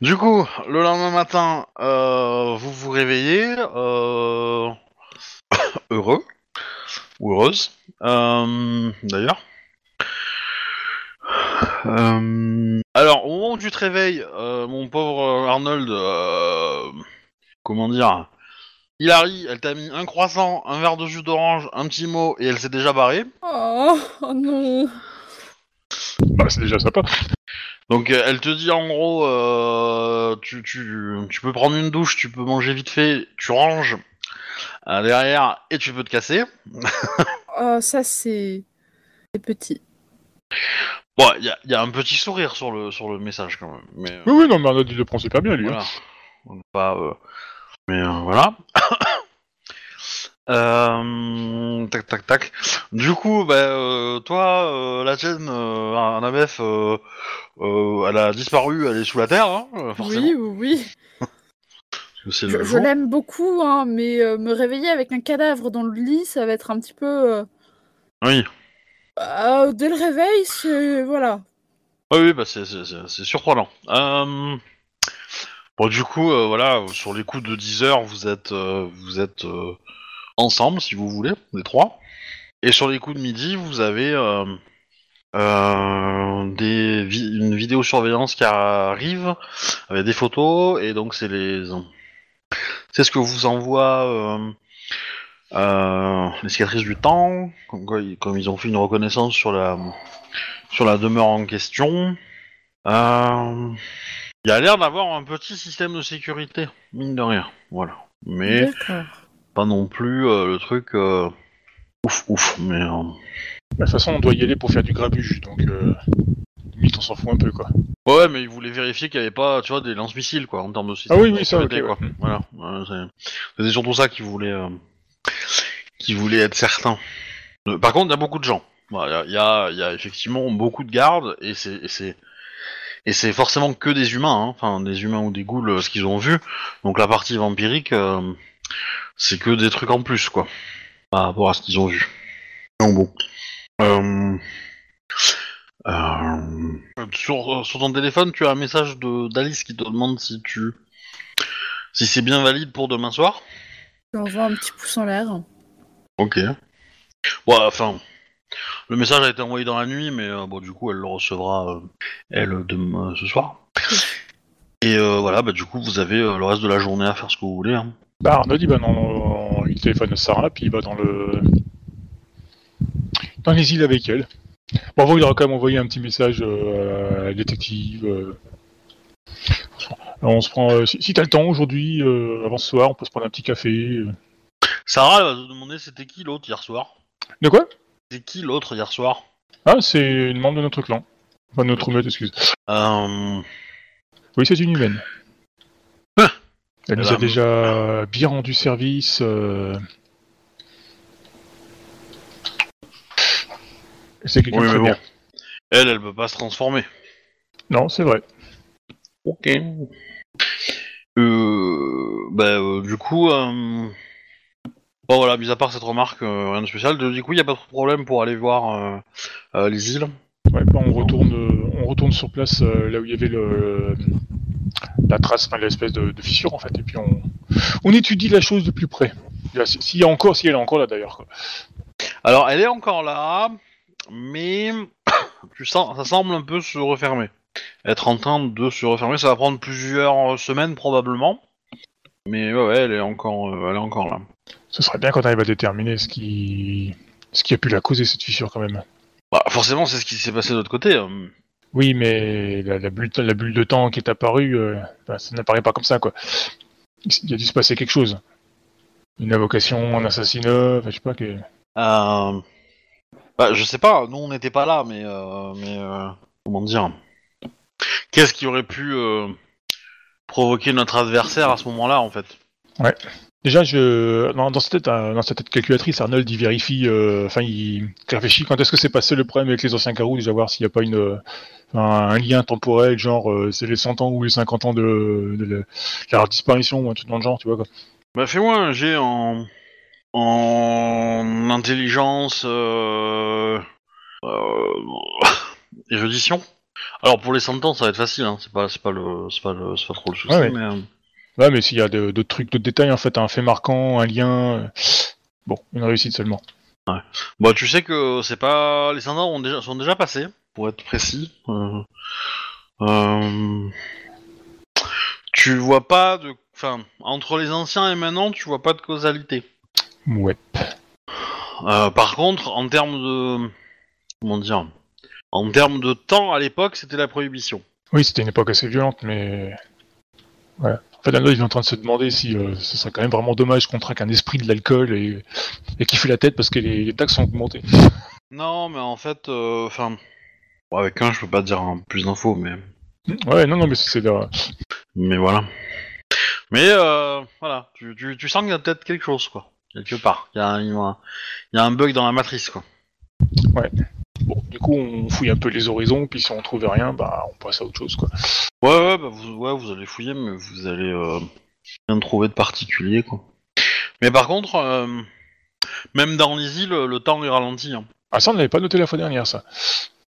Du coup, le lendemain matin, euh, vous vous réveillez euh, heureux ou heureuse, euh, d'ailleurs. Euh, alors, au moment où tu te réveilles, euh, mon pauvre Arnold, euh, comment dire, Hilary, elle t'a mis un croissant, un verre de jus d'orange, un petit mot, et elle s'est déjà barrée. Oh, oh non Bah, c'est déjà sympa. Donc euh, elle te dit en gros, euh, tu, tu, tu peux prendre une douche, tu peux manger vite fait, tu ranges euh, derrière et tu peux te casser. Oh, ça c'est... c'est petit. Bon, il y a, y a un petit sourire sur le, sur le message quand même. Mais euh, Oui, oui, non, mais Arnold, il le prend super bien, lui. hein. voilà. On n'est pas, euh, Mais euh, voilà. Euh, tac tac tac. Du coup, bah, euh, toi, euh, la tienne, euh, euh, elle a disparu, elle est sous la terre, hein, forcément. Oui, oui, oui. parce que c'est Je, l'aime beaucoup, hein, mais me réveiller avec un cadavre dans le lit, ça va être un petit peu... Oui. euh, dès le réveil, c'est... Voilà. Oui, oui, bah c'est, surprenant. Bon, du coup, voilà, sur les coups de 10 heures, vous êtes, vous êtes ensemble, si vous voulez, les trois. Et sur les coups de midi, vous avez euh, euh, des une vidéosurveillance qui arrive avec des photos, et donc c'est les, c'est ce que vous envoie euh, euh, les cicatrices du temps, comme, ils- ont fait une reconnaissance sur la sur la demeure en question. Euh, Il y a l'air d'avoir un petit système de sécurité, mine de rien. Voilà. Mais. Pas non plus euh, le truc euh, ouf ouf. Mais euh, De toute façon, on doit y aller pour faire du grabuge, donc limite on s'en fout un peu quoi. ouais, mais ils voulaient vérifier qu'il n'y avait pas, tu vois, des lance-missiles quoi, en termes de système. Ah oui, oui, ça, sécurité, ok, quoi. ouais. Voilà. Ouais, c'est- C'était surtout ça qu'ils voulaient, euh, qu'ils voulaient être certains. Par contre, il y a beaucoup de gens. Voilà, Il y, a, y a effectivement beaucoup de gardes et c'est et c'est forcément que des humains, hein. enfin des humains ou des ghouls, ce qu'ils ont vu. Donc la partie vampirique, euh, c'est que des trucs en plus quoi, par rapport à ce qu'ils ont vu. Donc bon. Euh, euh, sur, sur ton téléphone, tu as un message de d'Alice qui te demande si tu si c'est bien valide pour demain soir. Je lui envoie un petit pouce en l'air. Ok. Ouais, enfin, le message a été envoyé dans la nuit, mais euh, bon, du coup, elle le recevra, euh, elle, demain, ce soir. Et euh, voilà, bah, du coup, vous avez euh, le reste de la journée à faire ce que vous voulez. Hein. Bah Arnaud dit bah non, il téléphone à Sarah, puis il va dans le dans les îles avec elle. Bon, avant, il aura quand même envoyé un petit message euh, à la détective. euh. On se prend, euh, si, si t'as le temps aujourd'hui, euh, avant ce soir, on peut se prendre un petit café. Sarah, elle va te demander c'était qui l'autre hier soir? De quoi? C'est qui l'autre hier soir? Ah, c'est une membre de notre clan. Enfin, de notre meute, excuse. euh, Oui, c'est une humaine. Elle nous a déjà bien rendu service. euh. C'est Oui, bien. bon. Elle, elle peut pas se transformer. Non, c'est vrai. Ok. Euh, bah, euh, du coup, euh... bon voilà, mis à part cette remarque, euh, rien de spécial. Du coup, il y a pas trop de problème pour aller voir euh, euh, les îles. Ouais, bah, on retourne, euh, on retourne sur place euh, là où il y avait le, la trace, enfin, l'espèce de, de fissure en fait, et puis on, on étudie la chose de plus près. S'il y a encore, si elle est encore là d'ailleurs. Alors, elle est encore là, mais tu sens, ça semble un peu se refermer. Être en train de se refermer, ça va prendre plusieurs semaines probablement. Mais ouais, ouais, elle est encore, euh, elle est encore là. Ce serait bien quand on arrive à déterminer ce qui, ce qui a pu la causer cette fissure quand même. Bah, forcément, c'est ce qui s'est passé de l'autre côté. hein. Oui, mais la, la bulle, la bulle de temps qui est apparue, euh, bah, ça n'apparaît pas comme ça quoi. Il y a dû se passer quelque chose. Une invocation, un assassinat, je sais pas que. Euh... Bah, je sais pas, nous on n'était pas là, mais, euh, mais comment dire? Qu'est-ce qui aurait pu provoquer notre adversaire à ce moment-là, en fait? Déjà, je dans, dans sa tête, euh, dans sa tête calculatrice, Arnold il vérifie, euh, enfin il réfléchit quand est-ce que c'est passé le problème avec les anciens carreaux, déjà voir s'il n'y a pas une euh, un, un lien temporel, genre euh, c'est les 100 ans ou les 50 ans de, de, de leur disparition ou un truc dans le genre, tu vois quoi. Bah, fais-moi un jet en, en intelligence érudition. Alors pour les 100 ans, ça va être facile, hein. c'est pas, pas le, c'est pas le, pas trop le souci, Ouais, mais. Ouais, mais s'il y a d'autres trucs, d'autres détails en fait, un fait marquant, un lien, euh, bon, une réussite seulement. Bon, tu sais que c'est pas les 100 ans ont déjà, sont déjà passés, pour être précis. Euh, euh, Tu vois pas de, enfin, entre les anciens et maintenant, tu vois pas de causalité. Ouais. Euh, par contre, en termes de, comment dire, en termes de temps à l'époque, c'était la prohibition. Oui, c'était une époque assez violente, mais voilà. En fait, Arnold il est en train de se demander si euh, ce serait quand même vraiment dommage qu'on traque un esprit de l'alcool et, et qu'il fait la tête parce que les, les taxes ont augmenté. Non, mais en fait, euh, enfin, bon, avec un, je peux pas dire hein, plus d'infos, mais, Ouais, non, non, mais c'est mais voilà. Mais euh, voilà, tu, tu, tu sens qu'il y a peut-être quelque chose, quoi, quelque part. Il y a, un- il y a un bug dans la matrice, quoi. Bon, du coup, on fouille un peu les horizons, puis si on trouve rien, bah, on passe à autre chose, quoi. Ouais, ouais, bah vous, ouais, vous allez fouiller, mais vous allez euh, rien trouver de particulier, quoi. Mais par contre, euh, même dans les îles, le temps est ralenti. Hein. Ah, ça, on l'avait pas noté la fois dernière, ça.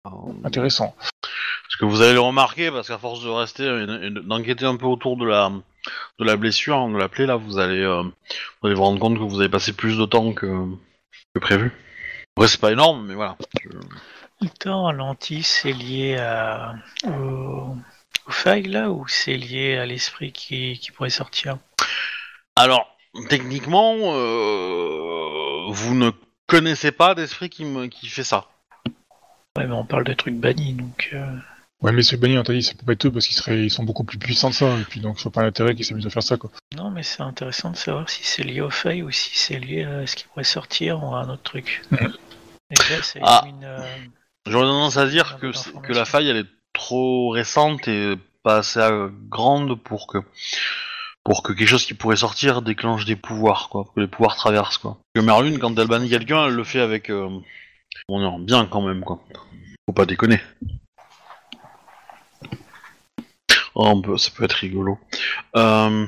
Euh, Intéressant. Parce que vous allez le remarquer, parce qu'à force de rester et de- et de- d'enquêter un peu autour de la de la blessure, hein, de la plaie, là, vous allez euh, vous allez vous rendre compte que vous avez passé plus de temps que, que prévu. Après, c'est pas énorme, mais voilà. Le temps ralenti, c'est lié à, au, aux failles là ou c'est lié à l'esprit qui, qui pourrait sortir? Alors, techniquement, euh, vous ne connaissez pas d'esprit qui, me, qui fait ça. Ouais, mais on parle de trucs bannis donc. euh, Ouais, mais c'est banni, on t'a dit, ça peut pas être eux parce qu'ils seraient, ils sont beaucoup plus puissants que ça, et puis donc, je vois pas l'intérêt qu'ils s'amusent à faire ça, quoi. Non, mais c'est intéressant de savoir si c'est lié aux failles ou si c'est lié à ce qui pourrait sortir ou à un autre truc. Mhm. Déjà, ça Ah. élimine, euh, J'aurais tendance à dire que, que la faille, elle est trop récente et pas assez euh, grande pour que pour que quelque chose qui pourrait sortir déclenche des pouvoirs, quoi, que les pouvoirs traversent, quoi. Que Merlune, quand elle bannit quelqu'un, elle le fait avec, euh, dire, bien quand même, quoi. Faut pas déconner. Oh, on peut- ça peut être rigolo. Euh,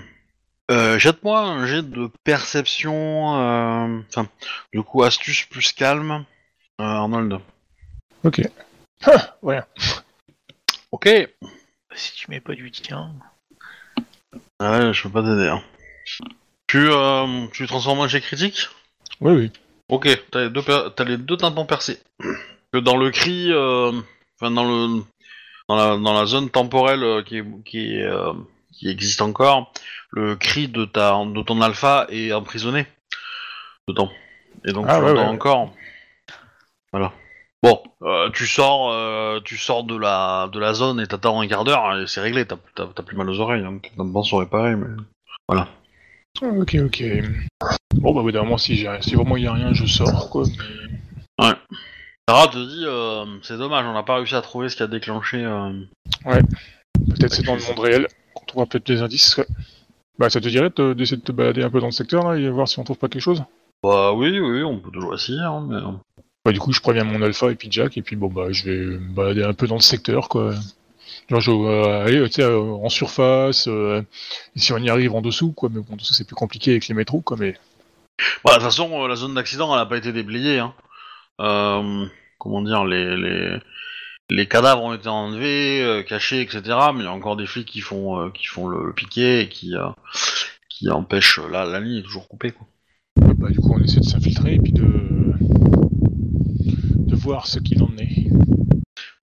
euh, Jette-moi un jet de perception, euh, enfin, du coup, astuce plus calme, euh, Arnold. Ok. Ah, ouais. Ok. si tu mets pas du tien. Ah ouais, je peux pas t'aider. Hein. Tu, euh, tu transformes en jet critique? Oui, oui. Ok, t'as les deux, per- t'as les deux tympans percés. Que dans le cri, euh, enfin dans le dans la, dans la zone temporelle euh, qui qui, euh, qui existe encore, le cri de ta de ton alpha est emprisonné dedans. Et donc Ah, tu ouais, l'entends ouais. encore. Voilà. Bon, euh, tu sors, euh, tu sors de la de la zone et t'attends un quart d'heure et c'est réglé. T'as plus mal aux oreilles. Hein. Tympans sont réparés, mais Ah, Ok, ok. Bon, bah, moment, si, si vraiment il y a rien, je sors, quoi. mais- Sarah te dit, euh, c'est dommage, on n'a pas réussi à trouver ce qui a déclenché. euh, Peut-être c'est Ouais, dans le monde réel qu'on trouvera peut-être des indices. Bah, ça te dirait de- d'essayer de te balader un peu dans le secteur, là, et voir si on trouve pas quelque chose? Bah oui, oui, on peut toujours essayer, hein, mais... Bah, du coup, je préviens mon alpha et puis Jack, et puis bon, bah, je vais me balader un peu dans le secteur, quoi. Genre, je vais aller, tu sais, euh, en surface, euh, et si on y arrive en dessous, quoi, mais bon, en dessous, c'est plus compliqué avec les métros, quoi, mais... Bah, de toute façon, euh, la zone d'accident, elle a pas été déblayée. Hein. Euh, comment dire, les, les, les cadavres ont été enlevés, euh, cachés, etc. Mais il y a encore des flics qui font, euh, qui font le, le piquet et qui, euh, qui empêchent... La, la ligne est toujours coupée, quoi. Bah, du coup, on essaie de s'infiltrer et puis de... de voir ce qu'il en est.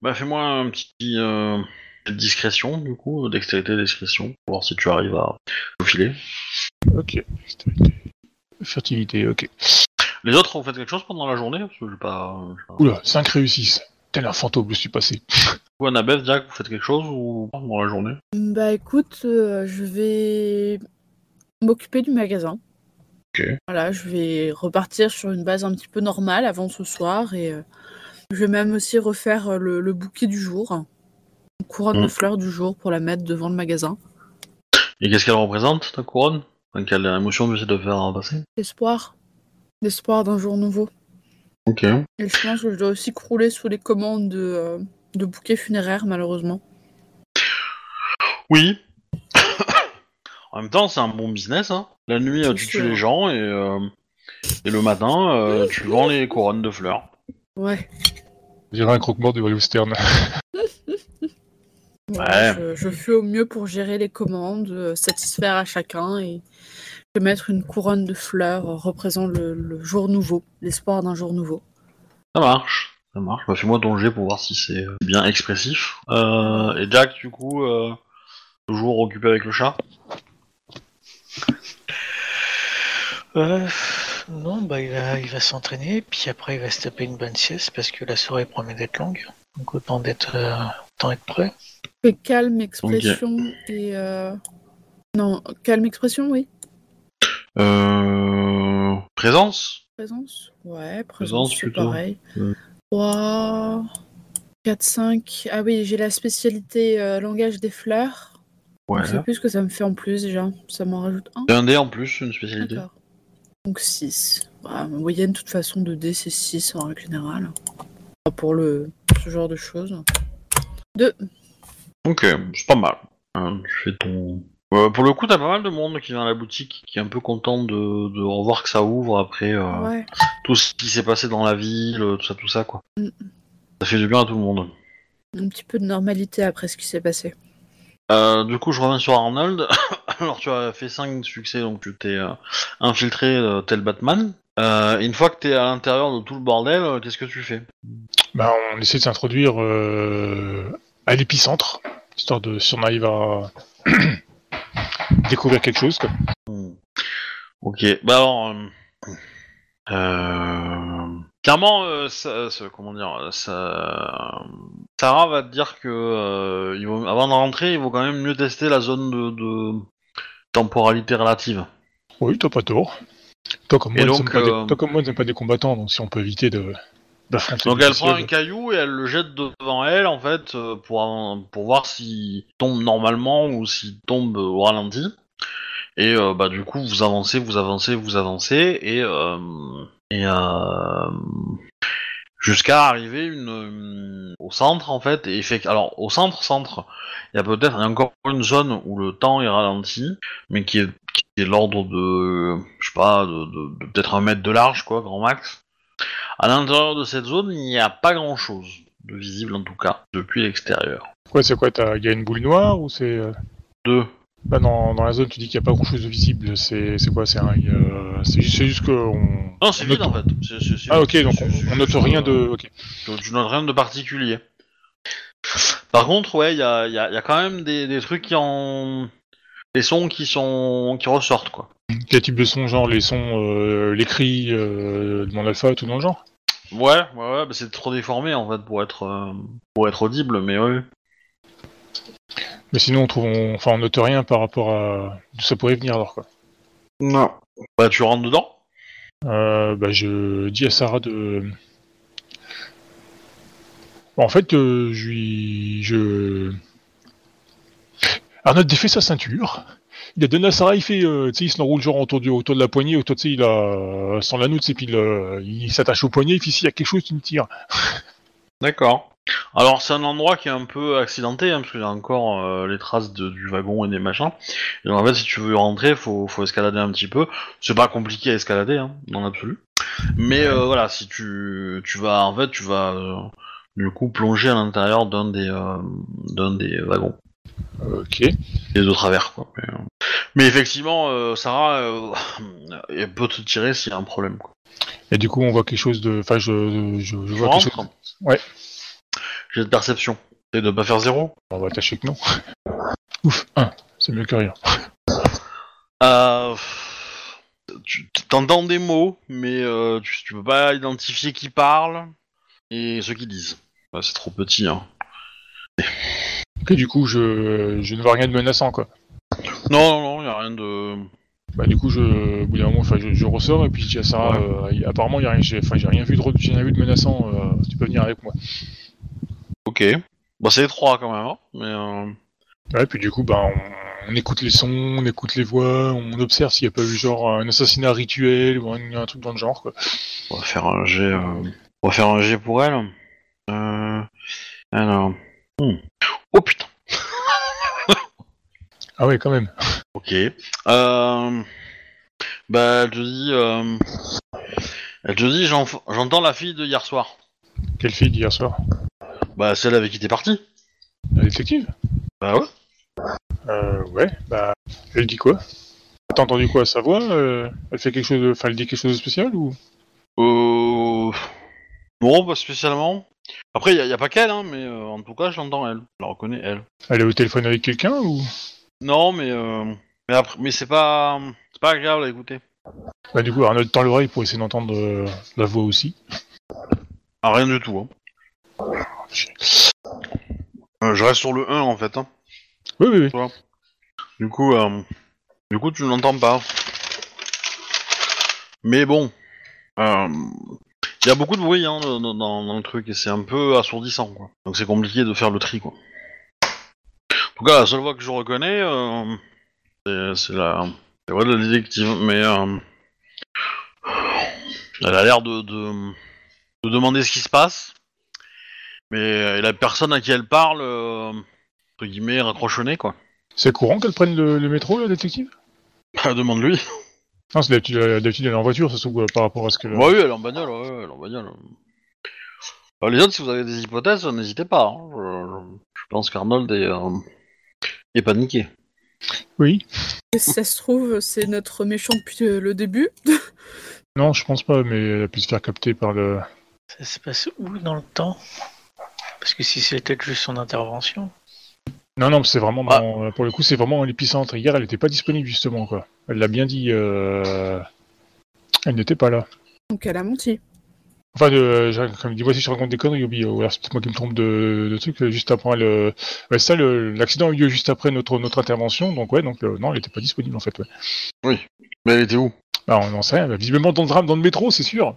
Bah, fais-moi un petit... Discrétion, du coup, dextérité, discrétion, pour voir si tu arrives à filer. Ok. Dextérité. Fertilité, ok. Les autres, vous faites quelque chose pendant la journée Parce que j'ai pas... j'ai pas- Oula, 5 réussissent. Tel un fantôme, je suis passé. Vous, Annabeth, Jack, vous faites quelque chose ou pas pendant la journée Bah écoute, euh, je vais m'occuper du magasin. Ok. Voilà, je vais repartir sur une base un petit peu normale avant ce soir et euh, je vais même aussi refaire euh, le, le bouquet du jour, une couronne de Mm. fleurs du jour pour la mettre devant le magasin. Et qu'est-ce qu'elle représente, ta couronne? Enfin, Quelle émotion tu essaies de faire passer? L'espoir, l'espoir d'un jour nouveau. Ok. Et je pense que je dois aussi crouler sous les commandes de, euh, de bouquets funéraires malheureusement. Oui. en même temps, c'est un bon business. Hein. La nuit, tu sûr. tues les gens et, euh, et le matin, euh, tu vends les couronnes de fleurs. Ouais. On dirait un croque-mort de Wally Stern. Voilà, Ouais. je, je fais au mieux pour gérer les commandes, satisfaire à chacun et mettre une couronne de fleurs représentant le, le jour nouveau, l'espoir d'un jour nouveau. Ça marche. Ça marche. Bah, fais-moi ton jet pour voir si c'est euh, bien expressif. Euh, et Jack, du coup, euh, toujours occupé avec le chat? Euh, non, bah il va, il va s'entraîner, puis après il va se taper une bonne sieste parce que la soirée promet d'être longue. Donc autant d'être, euh, autant être prêt. Fais calme, expression et... euh, Non, calme, expression, oui. Euh... Présence Présence Ouais, Présence, présence, c'est plutôt. pareil. Ouais. 3, 4, 5... Ah oui, j'ai la spécialité euh, langage des fleurs. Ouais. Je sais plus ce que ça me fait en plus déjà. Ça m'en rajoute un. Un dé en plus, une spécialité. Donc 6. ma moyenne, de toute façon, de D, c'est 6 en règle générale. Pas Pour le, ce genre de choses. 2. Ok, c'est pas mal. Hein, tu fais ton. Euh, pour le coup, t'as pas mal de monde qui vient à la boutique, qui est un peu content de, de revoir que ça ouvre après euh, Ouais. tout ce qui s'est passé dans la ville, tout ça, tout ça, quoi. Mm. Ça fait du bien à tout le monde. Un petit peu de normalité après ce qui s'est passé. Euh, du coup, je reviens sur Arnold. Alors, tu as fait 5 succès, donc tu t'es euh, infiltré euh, tel Batman. Euh, une fois que t'es à l'intérieur de tout le bordel, euh, qu'est-ce que tu fais? Bah, on essaie de s'introduire euh, à l'épicentre, histoire de si on arrive à découvrir quelque chose. Quoi. Hmm. Ok, bah alors, euh, euh, clairement, euh, ça, ça- comment dire, ça, Sarah va te dire que euh, il vaut- avant de rentrer, il vaut quand même mieux tester la zone de, de temporalité relative. Oui, t'as pas tort. Toi comme, moi, donc, pas des- toi comme moi, ne sommes pas des combattants, donc si on peut éviter de d'affronter Donc elle prend un caillou et elle le jette devant elle en fait euh, pour pour voir s'il tombe normalement ou s'il tombe au ralenti. Et euh, bah du coup vous avancez, vous avancez, vous avancez et euh, et euh, jusqu'à arriver une, une- au centre en fait. Et fait, alors au centre centre, il y a peut-être encore une zone où le temps est ralenti, mais qui est qui est l'ordre de je sais pas de, de- de peut-être un mètre de large quoi grand max. À l'intérieur de cette zone, il n'y a pas grand chose de visible en tout cas, depuis l'extérieur. Quoi, c'est quoi Il y a une boule noire ou c'est euh, Deux. bah, dans, dans la zone tu dis qu'il n'y a pas grand chose de visible. C'est c'est quoi C'est un- il y a- c'est juste, c'est juste qu'on Non, c'est on vide note- en fait. C'est- c'est- c'est- Ah ok, donc c'est- on, c'est on note juste, rien euh, de. Ok. Tu, tu notes rien de particulier. Par contre, ouais, il y a, y a- y a quand même des, des trucs qui en. Des sons qui sont. qui ressortent, quoi. Quel type de son, genre les sons, euh, les cris euh, de mon alpha, tout dans le genre? Ouais, ouais, ouais, bah c'est trop déformé en fait pour être, euh, pour être audible, mais ouais. Mais sinon, on trouve, on- enfin, on note rien par rapport à d'où ça pourrait venir alors quoi. Non. Bah, tu rentres dedans? Euh, bah, je dis à Sarah de. En fait, euh, je lui, je. Arnaud défait sa ceinture. Il a donné à Sarah, il fait, euh, tu sais, il se l'enroule genre autour, du, autour de la poignée, autour, tu sais, il a, euh, sans l'anneau, tu sais, puis il, euh, il s'attache au poignet, il fait s'il y a quelque chose, tu me tires. D'accord. Alors, c'est un endroit qui est un peu accidenté, hein, parce qu'il y a encore euh, les traces de- du wagon et des machins. Et donc, en fait, si tu veux rentrer, faut, faut escalader un petit peu. C'est pas compliqué à escalader, hein, dans l'absolu. Mais euh, voilà, si tu, tu vas, en fait, tu vas euh, du coup plonger à l'intérieur d'un des, euh, d'un des wagons. Ok. et de travers quoi. Mais, euh, mais effectivement, euh, Sarah, euh, elle peut te tirer s'il y a un problème. Quoi. Et du coup, on voit quelque chose de, enfin, je, je, vois quelque chose. Ouais. J'ai de perception. Et de pas faire zéro. On va attacher que non. Ouf, un, c'est mieux que rien. Euh, tu t'entends des mots, mais tu, tu peux pas identifier qui parle et ceux qui disent. Ouais, c'est trop petit. Hein. Ok, du coup, je, je ne vois rien de menaçant, quoi. Non, non, non, y a rien de. Bah, du coup, je, au bout d'un moment, enfin, je, je ressors et puis je dis à Sarah, euh, y- apparemment, y a rien, j'ai, enfin, j'ai rien vu de, j'ai rien vu de menaçant. euh, tu peux venir avec moi. Ok. Bon, c'est étroit quand même, hein, mais. Euh... Ouais, puis du coup, bah, on, on écoute les sons, on écoute les voix, on observe s'il n'y a pas eu genre un assassinat rituel ou un, un truc dans le genre, quoi. On va faire un jet. euh, On va faire un jet pour elle. Euh... Alors. Hmm. Oh putain. Ah ouais, quand même. Ok. Euh... Bah, elle te dit. Euh... Elle te dit, j'entends la fille de hier soir. Quelle fille d'hier soir? Bah, celle avec qui t'es parti. La détective? Bah ouais. Euh, ouais, bah, elle dit quoi? T'as entendu quoi? Sa voix euh, Elle fait quelque chose de... Enfin, elle dit quelque chose de spécial ou? Euh... Non, pas spécialement. Après, y, a- y a pas qu'elle, hein, mais euh, en tout cas, j'entends elle. Je la reconnais, elle. Elle est au téléphone avec quelqu'un ou? Non, mais euh... mais après, mais c'est pas, c'est pas agréable à écouter. Bah, du coup, Arnaud tend l'oreille pour essayer d'entendre euh, la voix aussi. Ah, rien du tout. Hein. Euh, je reste sur le 1 en fait. Hein. Oui, oui, oui. Du coup, euh, du coup, tu n'entends pas. Mais bon, euh, il y a beaucoup de bruit hein, dans, dans- dans le truc et c'est un peu assourdissant, quoi. Donc c'est compliqué de faire le tri, quoi. En tout cas, la seule voix que je reconnais, euh, c'est- la, la voix de la détective, mais euh, elle a l'air de, de, de demander ce qui se passe, mais la personne à qui elle parle, euh, entre guillemets, raccrochonnée, quoi. C'est courant qu'elle prenne le, le métro, la détective? Demande-lui. Non, c'est d'habitude, euh, d'habitude, elle est en voiture, ça se trouve, euh, par rapport à ce que... Bah oui, elle est en bagnole, ouais, ouais, elle est en bagnole. Euh, les autres, si vous avez des hypothèses, n'hésitez pas. hein. Je, pense qu'Arnold est, euh, est paniqué. Oui. Et si ça se trouve, c'est notre méchant depuis le le début. Non, je pense pas, mais elle a pu se faire capter par le... Ça se passe où dans le temps? Parce que si c'était juste son intervention. Non, non, c'est vraiment Ah. dans... Pour le coup, c'est vraiment l'épicentre. Hier, elle n'était pas disponible, justement, quoi. Elle l'a bien dit, euh... Elle n'était pas là. Donc elle a menti. Enfin, j'ai- comme il dit, voici, je raconte des conneries, oublié. Ou alors c'est peut-être moi qui me trompe de, de trucs. euh, Juste après le, ouais, ça, le- l'accident a eu lieu juste après notre notre intervention. Donc ouais, donc euh, non, elle était pas disponible en fait. Ouais. Mais elle était où? Bah, on en sait rien. Bah, visiblement dans le drame, dans le métro, c'est sûr.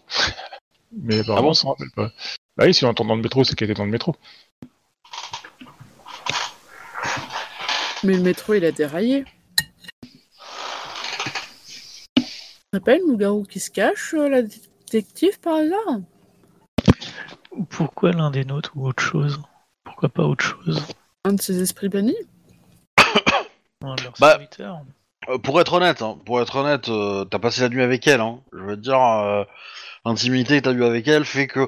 Mais apparemment, Ah bon? on s'en rappelle pas. Bah oui, si on entend dans le métro, c'est qu'elle était dans le métro. Mais le métro, il a déraillé. C'est pas loup-garou qui se cache, euh, la détective, par hasard? Pourquoi l'un des nôtres ou autre chose? Pourquoi pas autre chose? Un de ces esprits bannis? Un de leurs Bah, serviteurs Euh, Pour être honnête, hein, pour être honnête, euh, t'as passé la nuit avec elle. Hein. Je veux dire, euh, l'intimité que t'as eue avec elle fait que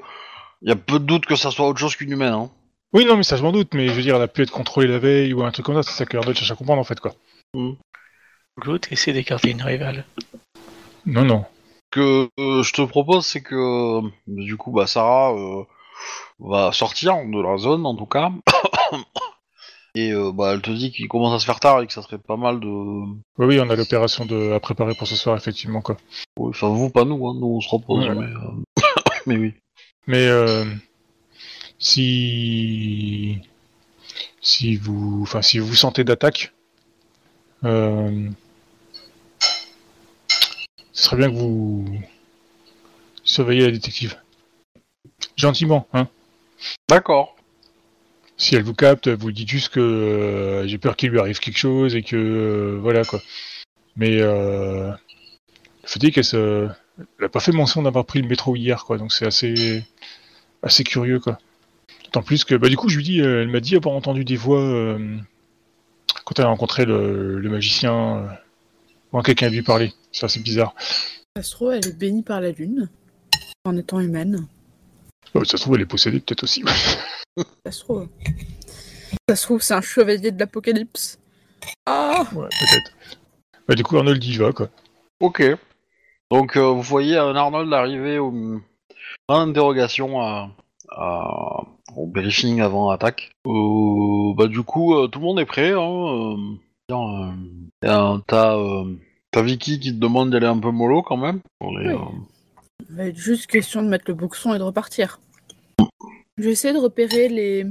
y a peu de doute que ça soit autre chose qu'une humaine. Hein. Oui, non, mais ça je m'en doute. Mais je veux dire, elle a pu être contrôlée la veille ou un truc comme ça. C'est ça que Arnold cherche à comprendre en fait, quoi. L'autre essaie d'écarter une rivale? Non, non. que euh, je te propose, c'est que euh, du coup, bah, Sarah euh, va sortir de la zone, en tout cas. Et euh, bah, elle te dit qu'il commence à se faire tard et que ça serait pas mal de. Oui, oui, on a l'opération de... à préparer pour ce soir, effectivement, quoi. Oui, Enfin, vous, pas nous, hein, nous on se repose, Ouais. mais, euh, mais oui. Mais euh, si si vous enfin si vous sentez d'attaque, euh, ce serait bien que vous surveillez la détective. Gentiment, hein. D'accord. Si elle vous capte, vous dites juste que euh, j'ai peur qu'il lui arrive quelque chose et que euh, voilà quoi. Mais euh, fait est qu'elle se... elle a pas fait mention d'avoir pris le métro hier quoi, donc c'est assez assez curieux quoi. D'autant plus que bah du coup je lui dis, euh, elle m'a dit avoir entendu des voix euh, quand elle a rencontré le, le magicien. Euh, quand quelqu'un a lui parler, c'est assez bizarre. Ça se trouve, elle est bénie par la lune, en étant humaine. Oh, ça se trouve elle est possédée peut-être aussi. Ça se trouve. Ça se trouve, c'est un chevalier de l'apocalypse. Ah ouais peut-être. Bah du coup Arnold y va quoi. Ok. Donc euh, vous voyez un Arnold arriver au... en interrogation à... à- au briefing avant attaque. Euh, bah du coup euh, tout le monde est prêt. Hein, euh, tiens, T'as t'as Vicky qui te demande d'aller un peu mollo quand même. Pour les, Oui. va être juste question de mettre le boxon et de repartir. Je vais essayer de repérer les,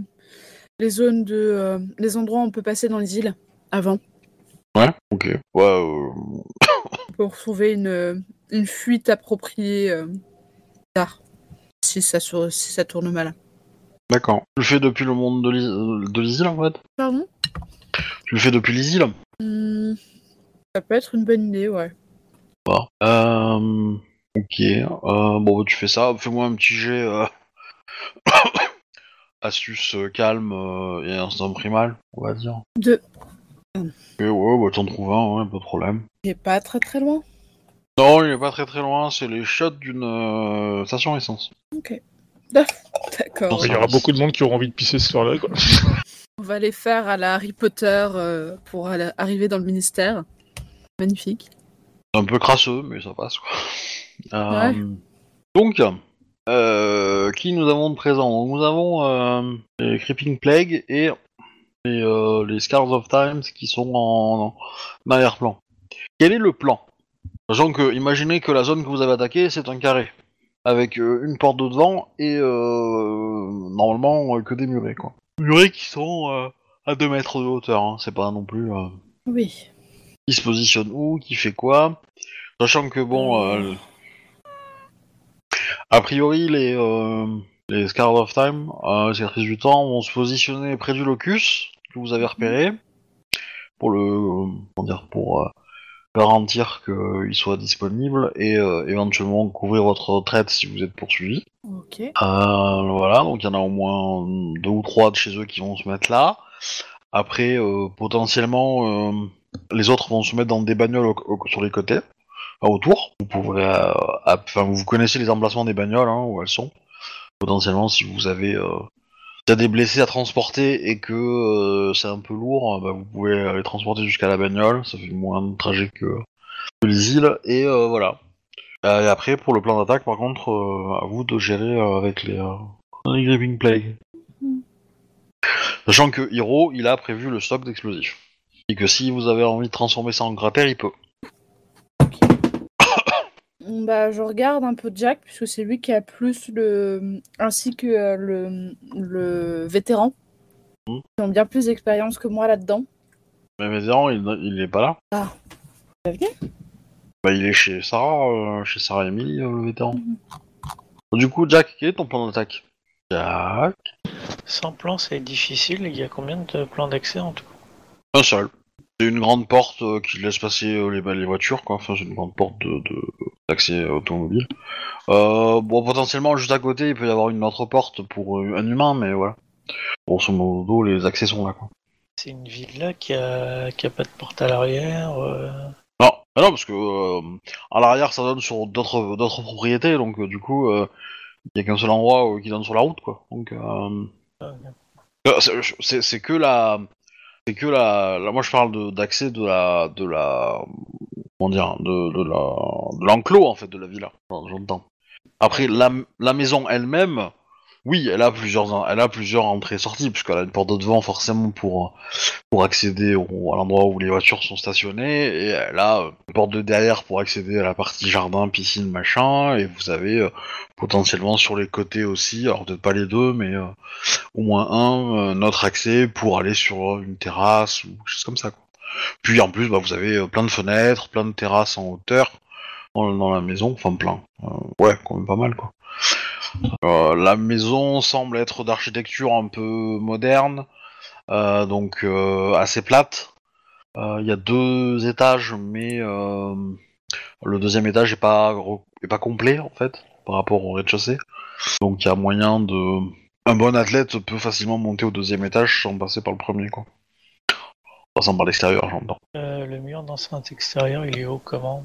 les zones de. les endroits où on peut passer dans les îles avant. Ouais. Ok. Ouais. Pour trouver une, une fuite appropriée tard. Si ça, sur- si ça tourne mal. D'accord. Tu le fais depuis le monde de l'is- de l'Isil en fait. Pardon? Tu le fais depuis l'Isil. Hmm, Ça peut être une bonne idée, ouais. Bah, Euh, ok. Euh, bon, bah, tu fais ça. Fais-moi un petit jet. euh, Astuce calme et instinct primal, on va dire. Deux. Ok, ouais, bah t'en trouves un, ouais, pas de problème. Est pas très très loin. Non, il est pas très très loin, c'est les shots d'une euh, station essence. D'accord. Ça Il y aura beaucoup de monde qui auront envie de pisser ce soir-là quoi. On va les faire à la Harry Potter euh, pour aller- arriver dans le ministère. Magnifique. C'est un peu crasseux, mais ça passe quoi. Euh, Donc, euh, qui nous avons de présent? Nous avons euh, les Creeping Plague et les, euh, les Scars of Times qui sont en, en arrière-plan. Quel est le plan? Sachant que, imaginez que la zone que vous avez attaquée, c'est un carré. Avec euh, une porte de devant et euh, normalement euh, que des murets quoi. Murets qui sont à 2 mètres de hauteur, hein. c'est pas non plus... Oui. qui se positionne où, qui fait quoi. Sachant que bon, a priori les les Scars of Time, euh, cicatrices du temps, vont se positionner près du locus que vous avez repéré pour le comment dire pour garantir qu'il soit disponible et euh, éventuellement couvrir votre retraite si vous êtes poursuivi. Ok. Euh, voilà, donc il y en a au moins deux ou trois de chez eux qui vont se mettre là. Après, euh, potentiellement, les autres vont se mettre dans des bagnoles au- au- sur les côtés, autour. Vous pourrez, enfin, vous connaissez les emplacements des bagnoles hein, où elles sont. Potentiellement, si vous avez, a des blessés à transporter et que euh, c'est un peu lourd, euh, bah, vous pouvez les transporter jusqu'à la bagnole. Ça fait moins de trajet que, les îles. Et euh, voilà. Euh, et après, pour le plan d'attaque, par contre, à vous de gérer avec les, les Gripping Plague. Sachant que Hiro, il a prévu le stock d'explosifs. Et que si vous avez envie de transformer ça en cratère, il peut. Bah, je regarde un peu Jack, puisque c'est lui qui a plus le. ainsi que euh, le, le vétéran. Mhm. Qui ont bien plus d'expérience que moi là-dedans. Mais Vétéran, il, il est pas là. T'as venu Bah, il est chez Sarah, euh, chez Sarah et Emily, euh, le vétéran. Du coup, Jack, quel est ton plan d'attaque? Jack? Sans plan, c'est difficile. Il y a combien de plans d'accès en tout? Un seul. C'est une grande porte euh, qui laisse passer euh, les, les voitures, quoi. Enfin, c'est une grande porte de, de- d'accès automobile. Euh, bon, potentiellement, juste à côté, il peut y avoir une autre porte pour euh, un humain, mais voilà. Grosso modo, les accès sont là, quoi. C'est une villa qui a, qui a pas de porte à l'arrière. euh, Non, ah non, parce que euh, à l'arrière, ça donne sur d'autres d'autres propriétés, donc euh, du coup, euh, il y a qu'un seul endroit euh, qui donne sur la route, quoi. Donc, euh, euh, c'est- c'est c'est que la, c'est que la, moi je parle d'accès de la, de la, comment dire, de, de la, de l'enclos en fait de la villa. J'entends. Après la, la maison elle-même, oui, elle a plusieurs, elle a plusieurs entrées-sorties puisqu'elle a une porte de devant forcément pour accéder à l'endroit où les voitures sont stationnées et elle a euh, une porte de derrière pour accéder à la partie jardin, piscine, machin. Et vous avez euh, potentiellement sur les côtés aussi, alors peut-être pas les deux, mais euh, au moins un, autre accès pour aller sur une terrasse ou quelque chose comme ça. Quoi. Puis en plus, bah, vous avez plein de fenêtres, plein de terrasses en hauteur dans, la maison, enfin plein. Ouais, quand même pas mal quoi. Euh, la maison semble être d'architecture un peu moderne, euh, donc euh, assez plate. Il y a deux étages, mais le deuxième étage est pas est pas complet en fait par rapport au rez-de-chaussée. Donc il y a moyen de un bon athlète peut facilement monter au deuxième étage sans passer par le premier quoi. Passant par l'extérieur, j'entends. Le mur d'enceinte extérieure, il est haut comment?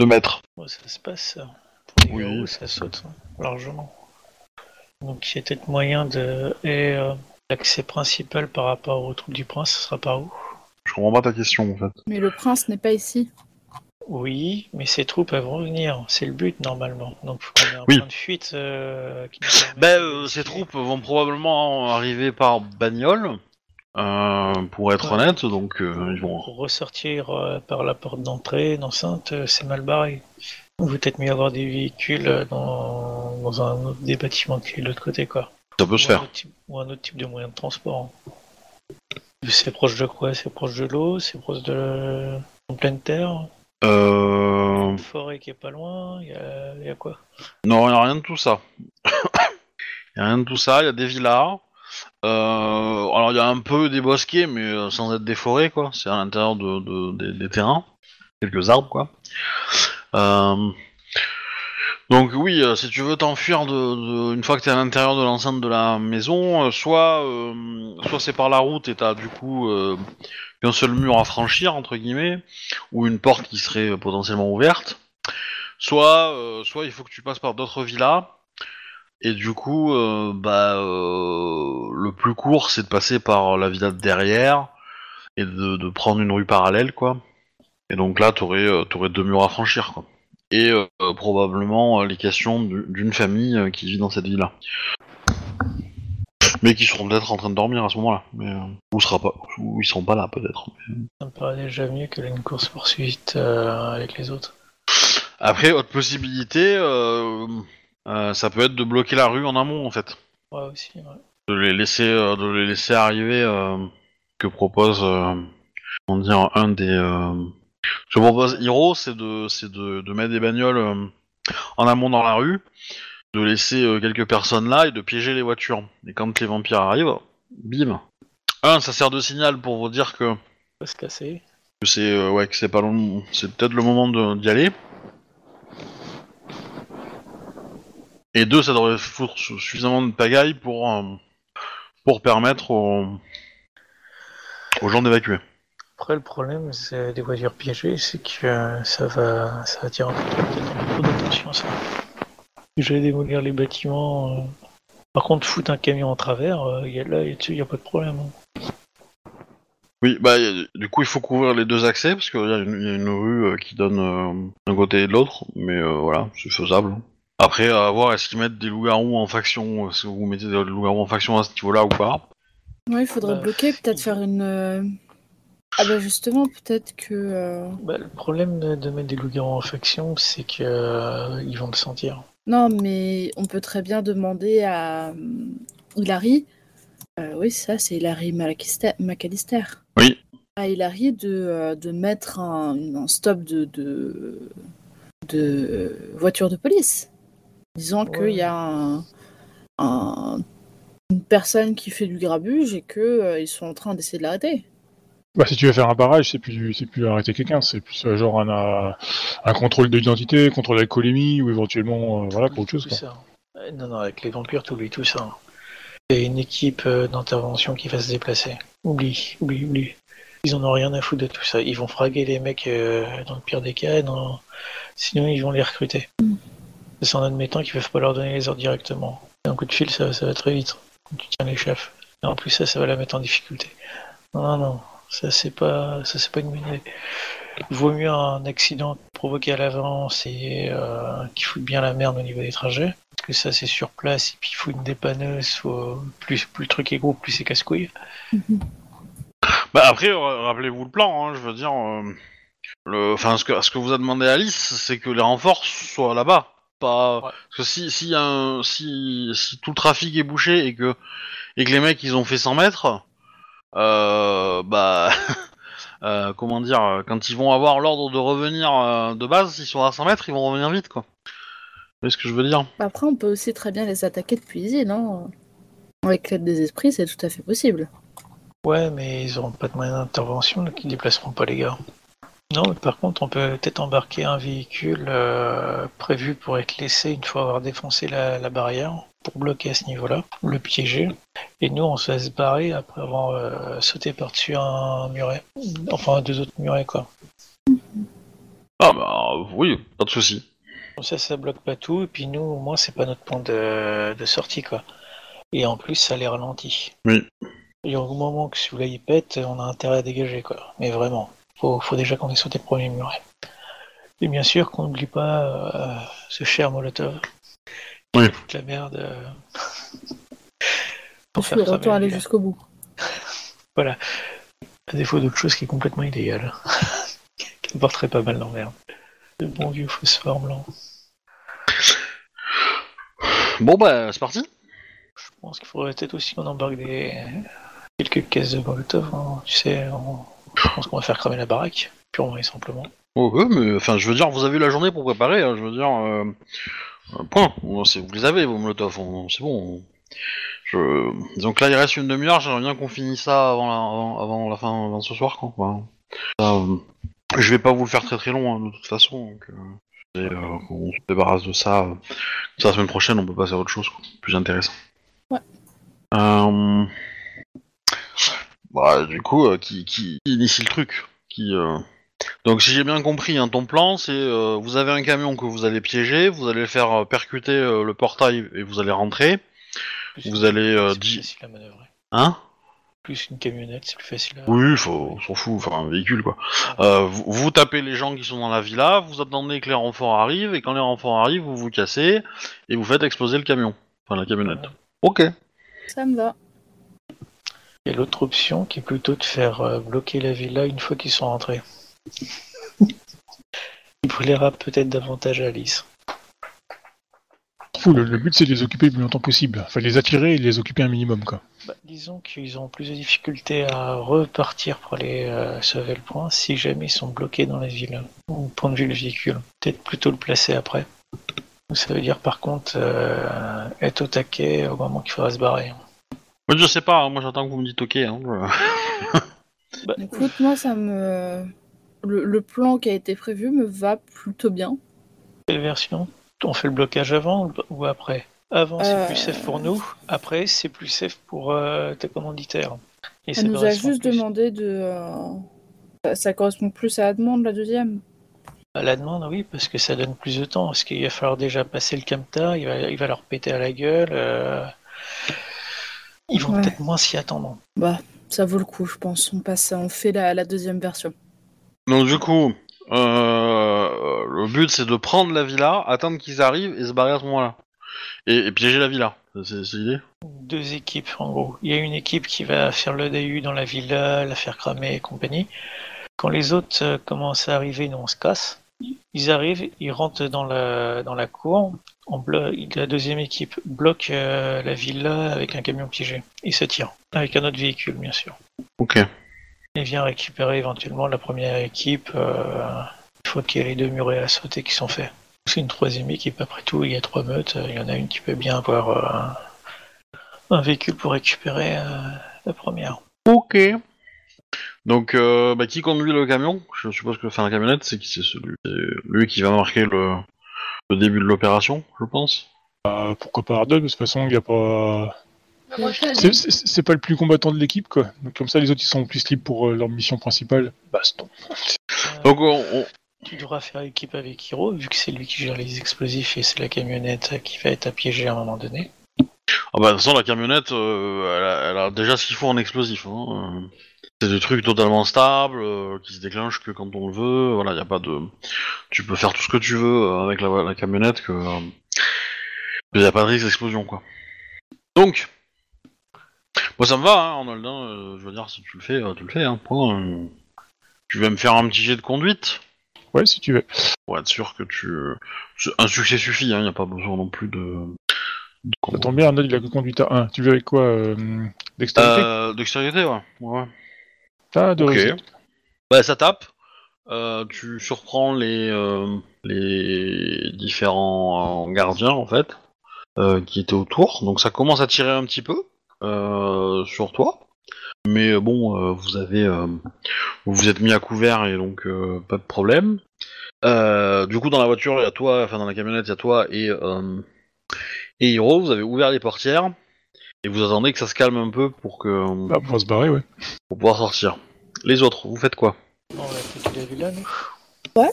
2 mètres. Ouais, Ça se passe, ça. Pour les Oui. garous, ça saute hein, largement. Donc il y a peut-être moyen de... Et euh, l'accès principal par rapport au trou du prince, ce sera par où? Je comprends pas ta question en fait. Mais le prince n'est pas ici. Oui, mais ces troupes peuvent revenir. C'est le but, normalement. Donc faut qu'on ait un Oui. point de fuite euh, qui nous permette Ben, de euh, ces troupes vont probablement arriver par bagnole, pour être Ouais. honnête, donc euh, ils vont. Pour ressortir euh, par la porte d'entrée d'enceinte, euh, c'est mal barré. Vous peut-être mieux avoir des véhicules euh, dans, dans un autre des bâtiments qui est de l'autre côté, quoi. Ça peut se ou, un faire. type, ou un autre type de moyen de transport. C'est proche de quoi? C'est proche de l'eau? C'est proche de en pleine terre? Euh... Une forêt qui est pas loin Il y y a quoi? Non, il n'y a rien de tout ça. Il n'y a rien de tout ça, il y a des villas. Euh, alors il y a un peu des bosquets, mais euh, sans être des forêts, quoi. C'est à l'intérieur de, de- des, terrains. Quelques arbres, quoi. Euh, Donc oui, si tu veux t'enfuir de, une fois que tu es à l'intérieur de l'enceinte de la maison, soit, soit c'est par la route et t'as du coup qu'un seul mur à franchir, entre guillemets, ou une porte qui serait potentiellement ouverte. Soit, soit il faut que tu passes par d'autres villas. Et du coup, euh, bah, euh, le plus court, c'est de passer par la villa de derrière et de, de prendre une rue parallèle, quoi. Et donc là, t'aurais, euh, t'aurais deux murs à franchir, quoi. Et probablement les questions du- d'une famille qui vit dans cette villa. Mais qui seront peut-être en train de dormir à ce moment-là. Mais, euh, ou, sera pas, ou ils seront pas là, peut-être. Ça me paraît déjà mieux que une course poursuite euh, avec les autres. Après, autre possibilité, euh, euh, ça peut être de bloquer la rue en amont, en fait. Ouais, aussi. Ouais. de les laisser euh, de les laisser arriver euh, que propose comment dire un des que propose Hiro c'est de c'est de, de mettre des bagnoles en amont dans la rue de laisser quelques personnes là et de piéger les voitures et quand les vampires arrivent bim un ça sert de signal pour vous dire que, Faut se casser. que c'est ouais que c'est pas long c'est peut-être le moment d'y aller et deux ça devrait foutre su- suffisamment de pagaille pour euh, pour permettre aux, aux gens d'évacuer. Après, le problème c'est des voitures piégées, c'est que euh, ça va, ça peu trop d'attention, ça. J'allais démolir les bâtiments. euh. Par contre, foutre un camion en travers, y a, là, y a dessus, il n'y a pas de problème. hein. Oui, bah du coup il faut couvrir les deux accès parce qu'il y, a une- y a une rue qui donne d'un côté et de l'autre, mais voilà, c'est faisable. Après, à voir est-ce qu'ils mettent des loups-garous en faction, est-ce que vous mettez des loups-garous en faction à ce niveau-là ou pas? Ouais, il faudrait Bah, bloquer, peut-être faire une. euh, Ah bah justement, peut-être que. euh, Bah, le problème de, de mettre des loups-garous en faction, c'est que euh, ils vont le sentir. Non, mais on peut très bien demander à Hilary. euh, oui, ça, c'est Hilary Macalister. Macalister. Oui. À Hilary de, euh, de mettre un, un stop de, de, de voiture de police. Disant Ouais. qu'il y a un, un- une personne qui fait du grabuge et qu'ils sont en train d'essayer de l'arrêter. Bah, si tu veux faire un barrage, c'est plus, c'est plus arrêter quelqu'un, c'est plus euh, genre un, euh, un contrôle d'identité, contrôle d'alcoolémie ou éventuellement, euh, voilà, pour autre chose. Tout Quoi. ça. Euh, Non, non, avec les vampires, t'oublies tout ça. Et une équipe euh, d'intervention qui va se déplacer. Oublie, oublie, oublie. Ils en ont rien à foutre de tout ça. Ils vont fraguer les mecs euh, dans le pire des cas, dans- sinon ils vont les recruter. C'est en admettant qu'ils peuvent pas leur donner les ordres directement. Un coup de fil, ça, ça va très vite. Quand tu tiens les chefs. Et en plus, ça, ça va la mettre en difficulté. Non, non, ça c'est pas, ça c'est pas une bonne idée. Il vaut mieux un accident provoqué à l'avance et euh, qui fout bien la merde au niveau des trajets. Parce que ça, c'est sur place, et puis il faut une dépanneuse, faut... plus, plus le truc est gros, plus c'est casse-couille. Bah après, euh, rappelez-vous le plan, hein, je veux dire... euh, le... Enfin, ce que, ce que vous a demandé Alice, c'est que les renforts soient là-bas. Pas... Ouais. Parce que si, si, un- si, si tout le trafic est bouché et que, et que les mecs, ils ont fait 100 mètres, euh, bah... euh, comment dire, quand ils vont avoir l'ordre de revenir euh, de base, s'ils sont à 100 mètres, ils vont revenir vite, quoi. Vous voyez ce que je veux dire? Après, on peut aussi très bien les attaquer depuis les îles. Hein. Avec l'aide des esprits, c'est tout à fait possible. Ouais, mais ils auront pas de moyens d'intervention, donc ils déplaceront pas les gars. Non, mais par contre, on peut peut-être embarquer un véhicule euh, prévu pour être laissé une fois avoir défoncé la, la barrière, pour bloquer à ce niveau-là, le piéger. Et nous, on se laisse barrer après avoir euh, sauté par-dessus un muret. Enfin, deux autres murets, quoi. Ah bah oui, pas de souci. Comme ça, ça bloque pas tout, et puis nous, au moins, c'est pas notre point de, de sortie, quoi. Et en plus, ça les ralentit. Oui. Et au moment que celui-là il pète, on a intérêt à dégager, quoi. Mais vraiment, faut, faut déjà qu'on ait sauté le premier muret. Et bien sûr qu'on n'oublie pas euh, ce cher Molotov. Qui Oui. fout la merde. euh, Je pour suis faire retour cramer aller jusqu'au bout. À défaut d'autre chose qui est complètement illégal. qui porterait pas mal d'emmerde. Le bon vieux phosphore blanc. Bon bah c'est parti. Je pense qu'il faudrait peut-être aussi qu'on embarque des quelques caisses de Molotov. hein. Tu sais, on... je pense qu'on va faire cramer la baraque, purement et simplement. Oh, ouais, mais enfin, je veux dire, vous avez eu la journée pour préparer. hein, je veux dire, euh, euh, point. Vous les avez, vos molotov. C'est bon. on- Je... Donc là, il reste une demi-heure. J'aimerais bien qu'on finisse ça avant la, avant, avant la fin, avant ce soir, quoi. Enfin, euh, je vais pas vous le faire très très long, hein, de toute façon. Donc, euh, et, euh, on se débarrasse de ça. euh, ça, la semaine prochaine, on peut passer à autre chose, quoi, plus intéressant. Ouais. Bah, du coup, euh, qui, qui initie le truc qui, euh, donc si j'ai bien compris, hein, ton plan, c'est euh, vous avez un camion que vous allez piéger, vous allez faire euh, percuter euh, le portail et vous allez rentrer. Plus- Vous allez, euh, c'est plus facile à manœuvrer. Hein? Plus une camionnette, c'est plus facile à. Oui, faut, on s'en fout, enfin un véhicule quoi. Euh, vous, vous tapez les gens qui sont dans la villa, vous attendez que les renforts arrivent et quand les renforts arrivent, vous vous cassez et vous faites exploser le camion, enfin la camionnette. Ok. Ça me va. Il y a l'autre option qui est plutôt de faire euh, bloquer la villa une fois qu'ils sont rentrés. Il plaira peut-être davantage à Alice. Le, le but c'est de les occuper le plus longtemps possible. Enfin, les attirer et les occuper un minimum, quoi. Bah, disons qu'ils ont plus de difficultés à repartir pour aller euh, sauver le point si jamais ils sont bloqués dans la ville. Au point de vue du véhicule. Peut-être plutôt le placer après. Ça veut dire par contre euh, être au taquet au moment qu'il faudra se barrer. Moi je sais pas, hein, moi j'attends que vous me dites ok. Hein, Bah, Écoute, moi, ça me. Le, le plan qui a été prévu me va plutôt bien. quelle version? On fait le blocage avant ou- après? Avant c'est Euh, plus safe pour nous, après c'est plus safe pour euh, tes commanditaires. Et Elle nous a juste plus. demandé de. euh, ça- Ça correspond plus à la demande, la deuxième. À la demande, oui, parce que ça donne plus de temps. Parce qu'il va falloir déjà passer le camtar, il va, il va leur péter à la gueule. euh, Ils vont Ouais. peut-être moins s'y attendre. Bah, ça vaut le coup, je pense. On passe, on fait la, la deuxième version. Donc du coup, euh, le but c'est de prendre la villa, attendre qu'ils arrivent et se barrer à ce moment-là. Et, et piéger la villa, c'est c'est l'idée Deux équipes, en gros. Il y a une équipe qui va faire le DU dans la villa, la faire cramer et compagnie. Quand les autres euh, commencent à arriver, nous on se casse. Ils arrivent, ils rentrent dans la, dans la cour. La deuxième équipe bloque euh, la villa avec un camion piégé. Se tirent. Avec un autre véhicule, bien sûr. Ok. et vient récupérer éventuellement la première équipe euh, une fois qu'il y a les deux murets à sauter qui sont faits. C'est une troisième équipe, après tout, il y a trois meutes, euh, il y en a une qui peut bien avoir euh, un véhicule pour récupérer la première. Ok. Donc, euh, bah, qui conduit le camion? Je suppose que faire la camionnette, c'est qui? C'est celui, c'est lui qui va marquer le, le début de l'opération, je pense. Euh, pourquoi pas Ardol De toute façon, il y a pas. C'est- C'est pas le plus combattant de l'équipe, quoi. Donc, comme ça, les autres ils sont plus libres pour euh, leur mission principale. Baston. Euh, Donc, on, on- tu devras faire équipe avec Hiro, vu que c'est lui qui gère les explosifs et c'est la camionnette qui va être à piéger à un moment donné. ah bah, de toute façon, la camionnette, euh, elle, a, elle a déjà ce qu'il faut en explosif. Hein. C'est des trucs totalement stables, euh, qui se déclenchent que quand on le veut. Voilà, y a pas de. Tu peux faire tout ce que tu veux euh, avec la, la camionnette, que il y a pas de risque d'explosion, quoi. Donc, moi ça me va, hein, Arnold. hein, euh, je veux dire, si tu le fais, euh, tu le fais. Hein, point, euh. Tu vas me faire un petit jet de conduite? Ouais, si tu veux. pour être sûr que tu. Un succès suffit. Hein, y a pas besoin non plus de. de- Ça tombe bien, Arnold, il a que conduite à 1. Tu veux avec quoi euh, Dextérité Euh, Dextérité, ouais. ouais. Ah, de ok. Bah, ça tape. Euh, tu surprends les, euh, les différents euh, gardiens, en fait, euh, qui étaient autour. Donc ça commence à tirer un petit peu euh, sur toi. Mais euh, bon, euh, vous avez, euh, vous vous êtes mis à couvert et donc euh, pas de problème. Euh, du coup, dans la voiture, il y a toi, enfin dans la camionnette, il y a toi et euh, et Hiro. Vous avez ouvert les portières et vous attendez que ça se calme un peu pour que Bah, pour se barrer, ouais. pour pouvoir sortir. Les autres, vous faites quoi On va la villa, nous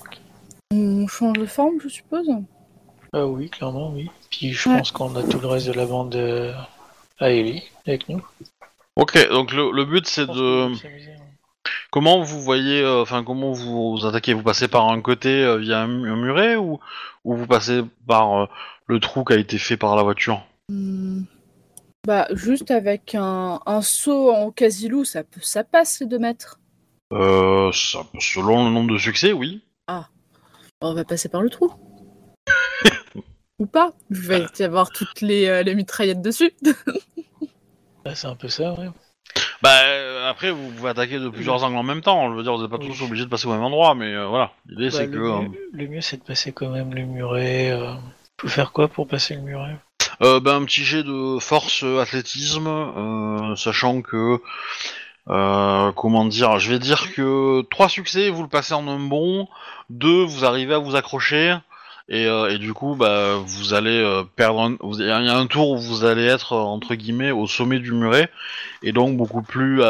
On change de forme, je suppose. Ah oui, clairement, oui. Puis je Ouais. pense qu'on a tout le reste de la bande euh, à Ellie avec nous. Ok, donc le, le but c'est de hein. comment vous voyez, euh, enfin comment vous, vous attaquez, vous passez par un côté euh, via un, un muret ou, ou vous passez par euh, le trou qui a été fait par la voiture? Hmm. Bah, juste avec un, un saut en casilou, ça, peut, ça passe les deux mètres. euh, ça- Selon le nombre de succès, oui. On va passer par le trou. Ou pas Il va y avoir toutes les, euh, les mitraillettes dessus. Bah, c'est un peu ça, ouais. Bah euh, après vous pouvez attaquer de plusieurs angles en même temps. Je veux dire, vous n'êtes pas Oui. tous obligés de passer au même endroit, mais euh, voilà. L'idée Bah, c'est le, que euh, mieux, le mieux, c'est de passer quand même le muret. Euh... Faut faire quoi pour passer le muret? Euh, ben, un petit jet de force euh, athlétisme, euh, sachant que comment dire, je vais dire que trois succès vous le passez en un bond, deux vous arrivez à vous accrocher et, et du coup bah vous allez perdre, un, vous- il y a un tour où vous allez être entre guillemets au sommet du muret et donc beaucoup plus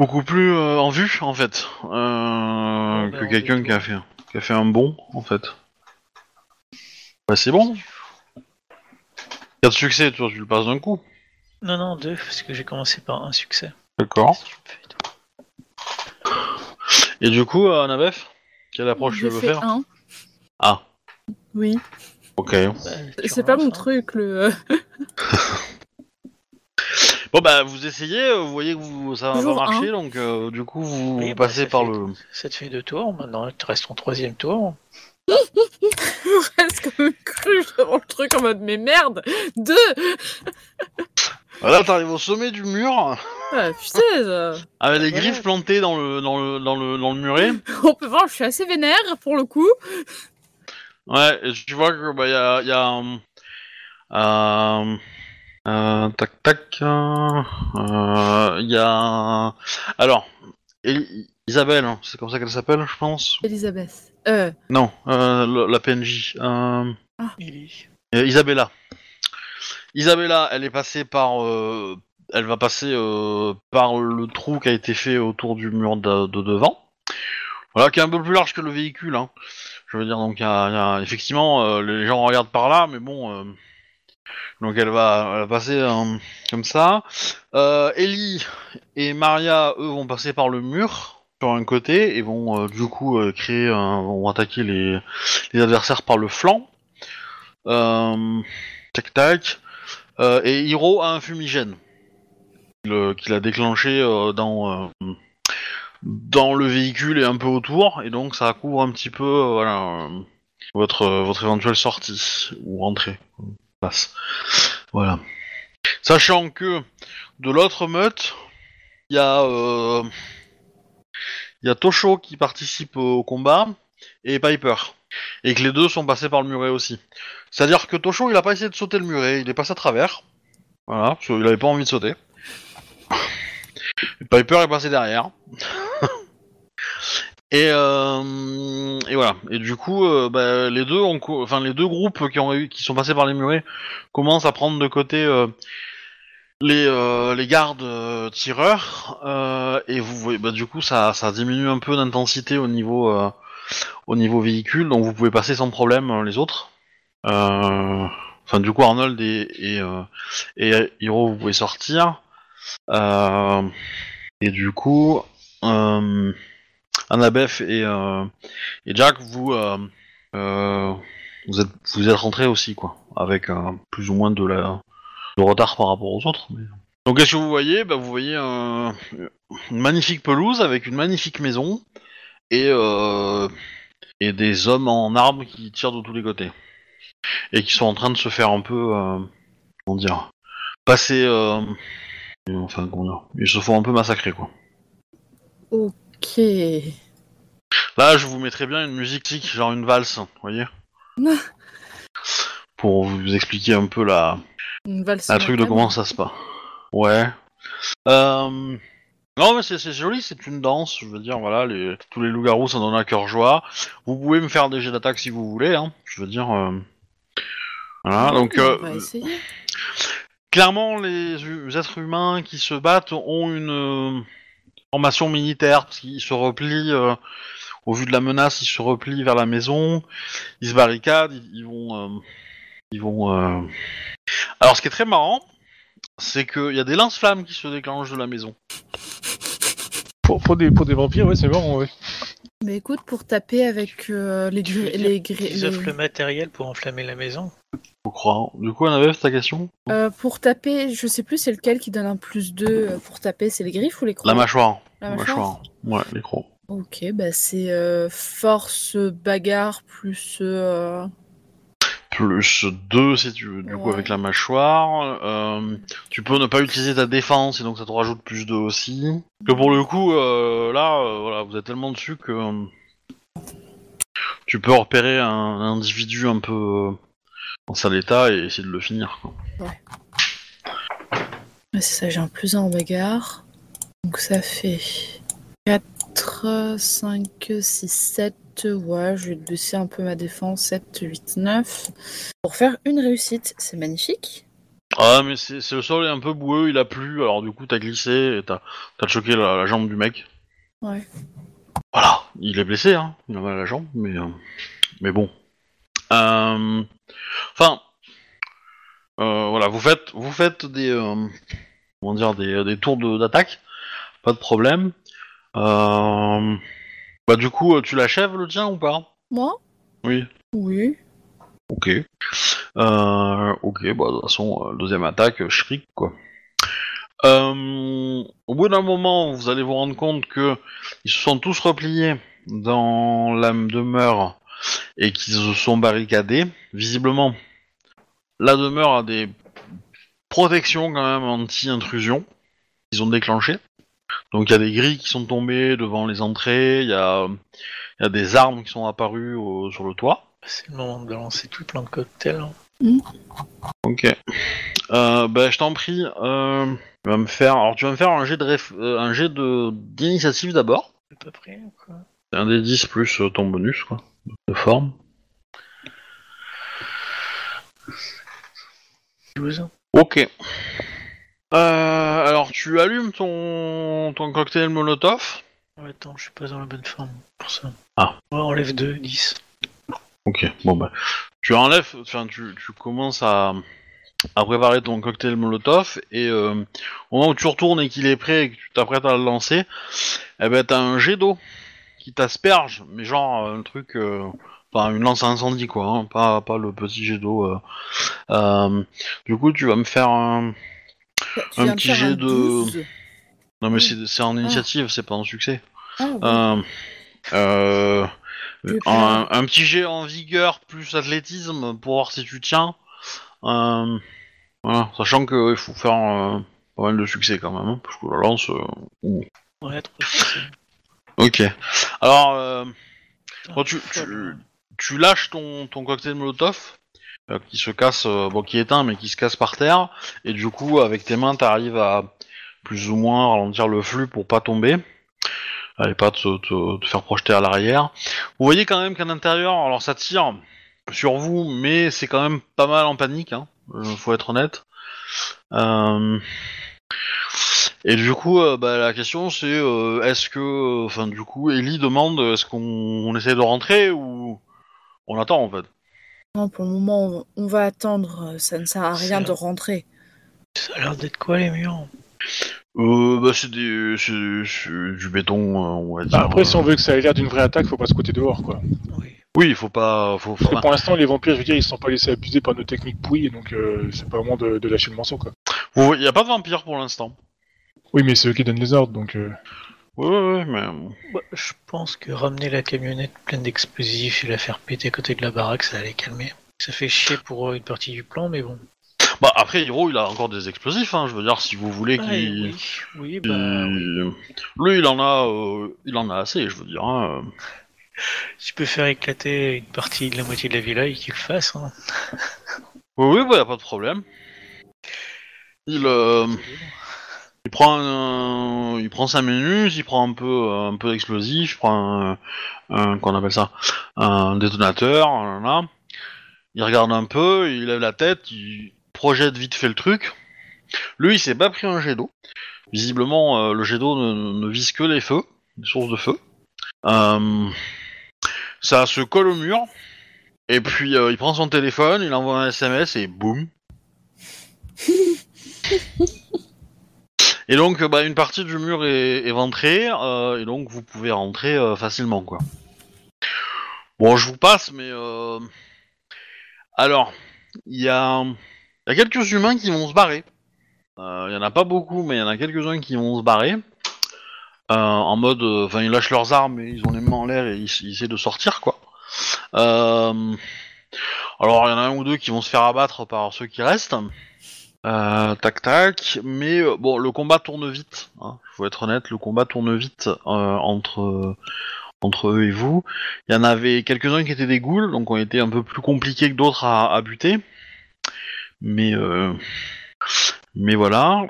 beaucoup plus euh, en vue en fait euh, bah, que on quelqu'un qui a fait qui a fait un bond en fait. Bah c'est bon. 4 succès, toi, tu le passes d'un coup. Non, non, deux, parce que j'ai commencé par un succès. D'accord. Et du coup, euh, Nabef, quelle approche tu veux fait faire un. Ah, Oui. ok. Bah, C'est pas mon hein. truc, le. Bon, bah, vous essayez, euh, vous voyez que vous, ça va marcher, un. donc euh, du coup, vous, Oui, vous bah, passez par fait- le. Ça te fait deux tours, maintenant il te reste ton troisième tour. Je reste comme une cruche devant le truc en mode mais merde Deux Voilà, t'arrives au sommet du mur, ah, Putain ça- avec les Voilà. griffes plantées dans le, dans le, dans le, dans le muret. On peut voir, je suis assez vénère pour le coup. Ouais, et tu vois que, bah, y a. Y a un- un- un- tac, tac. Il y a. un- Alors, Isabelle, hein, c'est comme ça qu'elle s'appelle, je pense Elisabeth. Euh, Non, euh, la PNJ. Euh, Ellie. euh, Isabella. Isabella, elle est passée par. euh, elle va passer euh, par le trou qui a été fait autour du mur de, de devant. Voilà, qui est un peu plus large que le véhicule. Hein. Je veux dire, donc, il y a, il y a- effectivement, euh, les gens regardent par là, mais bon. euh, donc, elle va, elle va passer euh, comme ça. Euh, Ellie et Maria, eux, vont passer par le mur un côté et vont euh, du coup euh, créer, un- vont attaquer les, adversaires par le flanc. Euh, tac tac. Et Hiro a un fumigène Le- qu'il a déclenché dans dans le véhicule et un peu autour, et donc ça couvre un petit peu votre votre éventuelle sortie ou rentrée. Passe. Voilà. Sachant que de l'autre meute, il y a il y a Tosho qui participe au combat et Piper, et que les deux sont passés par le muret aussi. C'est-à-dire que Tosho, il a pas essayé de sauter le muret, il est passé à travers. Voilà, parce qu'il avait pas envie de sauter. Piper est passé derrière. et, euh, et voilà. Et du coup, euh, bah, les deux, les deux groupes qui sont passés par les murets, commencent à prendre de côté euh, les euh, les gardes euh, tireurs. euh, et vous bah, du coup, ça diminue un peu d'intensité au niveau au niveau véhicule, donc vous pouvez passer sans problème les autres. Enfin, du coup, Arnold et, et, Hiro, vous pouvez sortir. Et du coup, Annabeth et, et Jack, vous, vous êtes vous êtes rentrés aussi, quoi, avec plus ou moins de la de retard par rapport aux autres. mais- Donc qu'est-ce que vous voyez bah, Vous voyez un- une magnifique pelouse avec une magnifique maison et, euh, et des hommes en armes qui tirent de tous les côtés. Et qui sont en train de se faire un peu... euh, comment dire Passer... euh, enfin, comment dire Ils se font un peu massacrer, quoi. Ok. Là, je vous mettrais bien une musique tic, genre une valse, vous voyez Ah. Pour vous expliquer un peu la, Une valse Un truc de comment ça se passe. Ouais. Euh... Non, mais c'est joli, c'est une danse. Je veux dire, voilà, les... tous les loups-garous, ça donne à cœur joie. Vous pouvez me faire des jets d'attaque si vous voulez. Hein. Je veux dire. euh, Voilà, donc. On euh, va essayer. Clairement, les êtres humains qui se battent ont une formation militaire, parce qu'ils se replient, euh, au vu de la menace, ils se replient vers la maison, ils se barricadent, ils, ils vont... euh, ils vont euh, Alors, ce qui est très marrant, c'est qu'il y a des lance-flammes qui se déclenchent de la maison. Pour, pour des, pour des vampires, ouais, c'est marrant, ouais. Mais écoute, pour taper avec euh, les Tu veux gris... dire les gris... Ils offrent les- le matériel pour enflammer la maison? Je crois. Du coup, Annabeth, ta question? Euh, pour taper, je sais plus c'est lequel qui donne un plus 2 euh, pour taper, c'est les griffes ou les crocs? La mâchoire. La mâchoire Ouais, les crocs. Ok, bah c'est euh, force bagarre plus... euh, plus 2 si tu veux, du coup avec la mâchoire. Euh, tu peux ne pas utiliser ta défense et donc ça te rajoute plus 2 aussi. Que pour le coup, euh, là, euh, voilà, vous êtes tellement dessus que tu peux repérer un, un individu un peu en sale état et essayer de le finir. quoi. Ouais, c'est ça, j'ai un plus 1 en bagarre. Donc ça fait 4, 5, 6, 7. Ouais, je vais baisser un peu ma défense. 7, 8, 9. Pour faire une réussite, c'est magnifique. Ah mais c'est le sol est un peu boueux, il a plu, alors du coup t'as glissé et t'as as choqué la, la jambe du mec. Ouais. Voilà, il est blessé, hein, il a mal à la jambe, mais euh, mais bon. Euh, Enfin, euh, voilà, vous faites vous faites des comment dire des, des tours de- d'attaque, pas de problème. Euh, bah du coup, tu l'achèves le tien ou pas? Moi? Oui. Oui. Ok. Euh, ok, bah de toute façon, euh, deuxième attaque, euh, shriek quoi. Euh, au bout d'un moment, vous allez vous rendre compte que ils se sont tous repliés dans la demeure et qu'ils se sont barricadés. Visiblement, la demeure a des protections quand même anti-intrusion qu'ils ont déclenchées. Donc il y a des grilles qui sont tombées devant les entrées, il y a, il y a des armes qui sont apparues au- sur le toit. C'est le moment de lancer tout plein de cocktails. hein. Ok. Euh, bah, je t'en prie. Euh, tu vas me faire. Alors, tu vas me faire un jet de réf- euh, un jet de d'initiative d'abord. À peu près, ou quoi. C'est un des 10 plus euh, ton bonus, quoi, de forme. 12. Ok. Euh, alors, tu allumes ton ton cocktail Molotov. Ouais, attends, je suis pas dans la bonne forme pour ça. Ah. Ouais, enlève 2, 10. Ok. Bon bah, tu enlèves. Enfin, tu, tu commences à à préparer ton cocktail Molotov et euh, au moment où tu retournes et qu'il est prêt et que tu t'apprêtes à le lancer, eh ben t'as un jet d'eau qui t'asperge, mais genre euh, un truc, euh, enfin une lance à incendie quoi, hein, pas pas le petit jet d'eau. euh. Euh, du coup, tu vas me faire un. Tu Un petit jet de- 12. Non mais Oui. c'est c'est en initiative, c'est pas en succès. Ah. Euh, euh, un, un petit jet en vigueur plus athlétisme pour voir si tu tiens. Euh, voilà, sachant qu'il faut faire euh, pas mal de succès quand même, hein, parce que la lance. euh, ouh. Ouais, 3 succès. Ok. Alors, euh, Putain, Bon, tu- folle, tu- tu lâches ton, ton cocktail Molotov, euh, qui se casse, euh, bon, qui éteint, mais qui se casse par terre, et du coup, avec tes mains, t'arrives à plus ou moins ralentir le flux pour pas tomber, et pas te, te- faire projeter à l'arrière. Vous voyez quand même qu'à l'intérieur, alors ça tire sur vous, mais c'est quand même pas mal en panique, hein, euh, faut être honnête. Et du coup, bah, la question c'est est-ce que, enfin, du coup, Ellie demande est-ce qu'on on essaie de rentrer ou on attend en fait? Non, pour le moment, on- va attendre. Ça ne sert à rien de rentrer. Ça a l'air d'être quoi les murs Euh, bah, c'est des, c'est, c'est du béton, euh, on va dire. Bah, après, si euh. on veut que ça ait l'air d'une vraie attaque, faut pas se côté dehors, quoi. Oui. Oui, il faut pas, faut, faut- Parce que pour l'instant, les vampires, je veux dire, ils se sont pas laissés abuser par nos techniques pourries, donc euh, c'est pas vraiment de, de lâcher le morceau, quoi. Il y a pas de vampire pour l'instant. Oui, mais c'est eux qui donnent les ordres, donc... euh, Ouais, ouais, mais Bah, je pense que ramener la camionnette pleine d'explosifs et la faire péter à côté de la baraque, ça allait calmer. Ça fait chier pour euh, une partie du plan, mais bon. bah après Hiro, il a encore des explosifs. Hein, je veux dire, si vous voulez Ah, qu'il, oui, oui, bah, oui. lui, il en a, euh, il en a assez. Je veux dire. Hein, euh. Tu peux faire éclater une partie de la moitié de la villa et qu'il le fasse. Hein. Oui, oui, bah, y a pas de problème. Il, euh, il prend, un- il prend 5 minutes, il prend un peu, un peu d'explosif, il prend un, un- qu'on appelle ça, un détonateur, là. Il regarde un peu, il lève la tête, il projette vite fait le truc. Lui, il s'est pas pris un jet d'eau. Visiblement, euh, le jet d'eau ne, ne vise que les feux, les sources de feu. Euh, ça se colle au mur. Et puis euh, il prend son téléphone, il envoie un SMS et boum. et donc bah, une partie du mur est éventrée euh, et donc vous pouvez rentrer euh, facilement quoi. Bon je vous passe mais euh... alors il y a... y a quelques humains qui vont se barrer. Euh, Il y en a pas beaucoup mais il y en a quelques-uns qui vont se barrer. En mode, enfin ils lâchent leurs armes et ils ont les mains en l'air et ils, ils essaient de sortir quoi. Alors, il y en a un ou deux qui vont se faire abattre par ceux qui restent. Euh, tac tac. Mais euh, bon, le combat tourne vite. Hein. Faut être honnête, le combat tourne vite euh, entre entre eux et vous. Il y en avait quelques-uns qui étaient des ghouls, donc ont été un peu plus compliqués que d'autres à, buter. Mais mais voilà.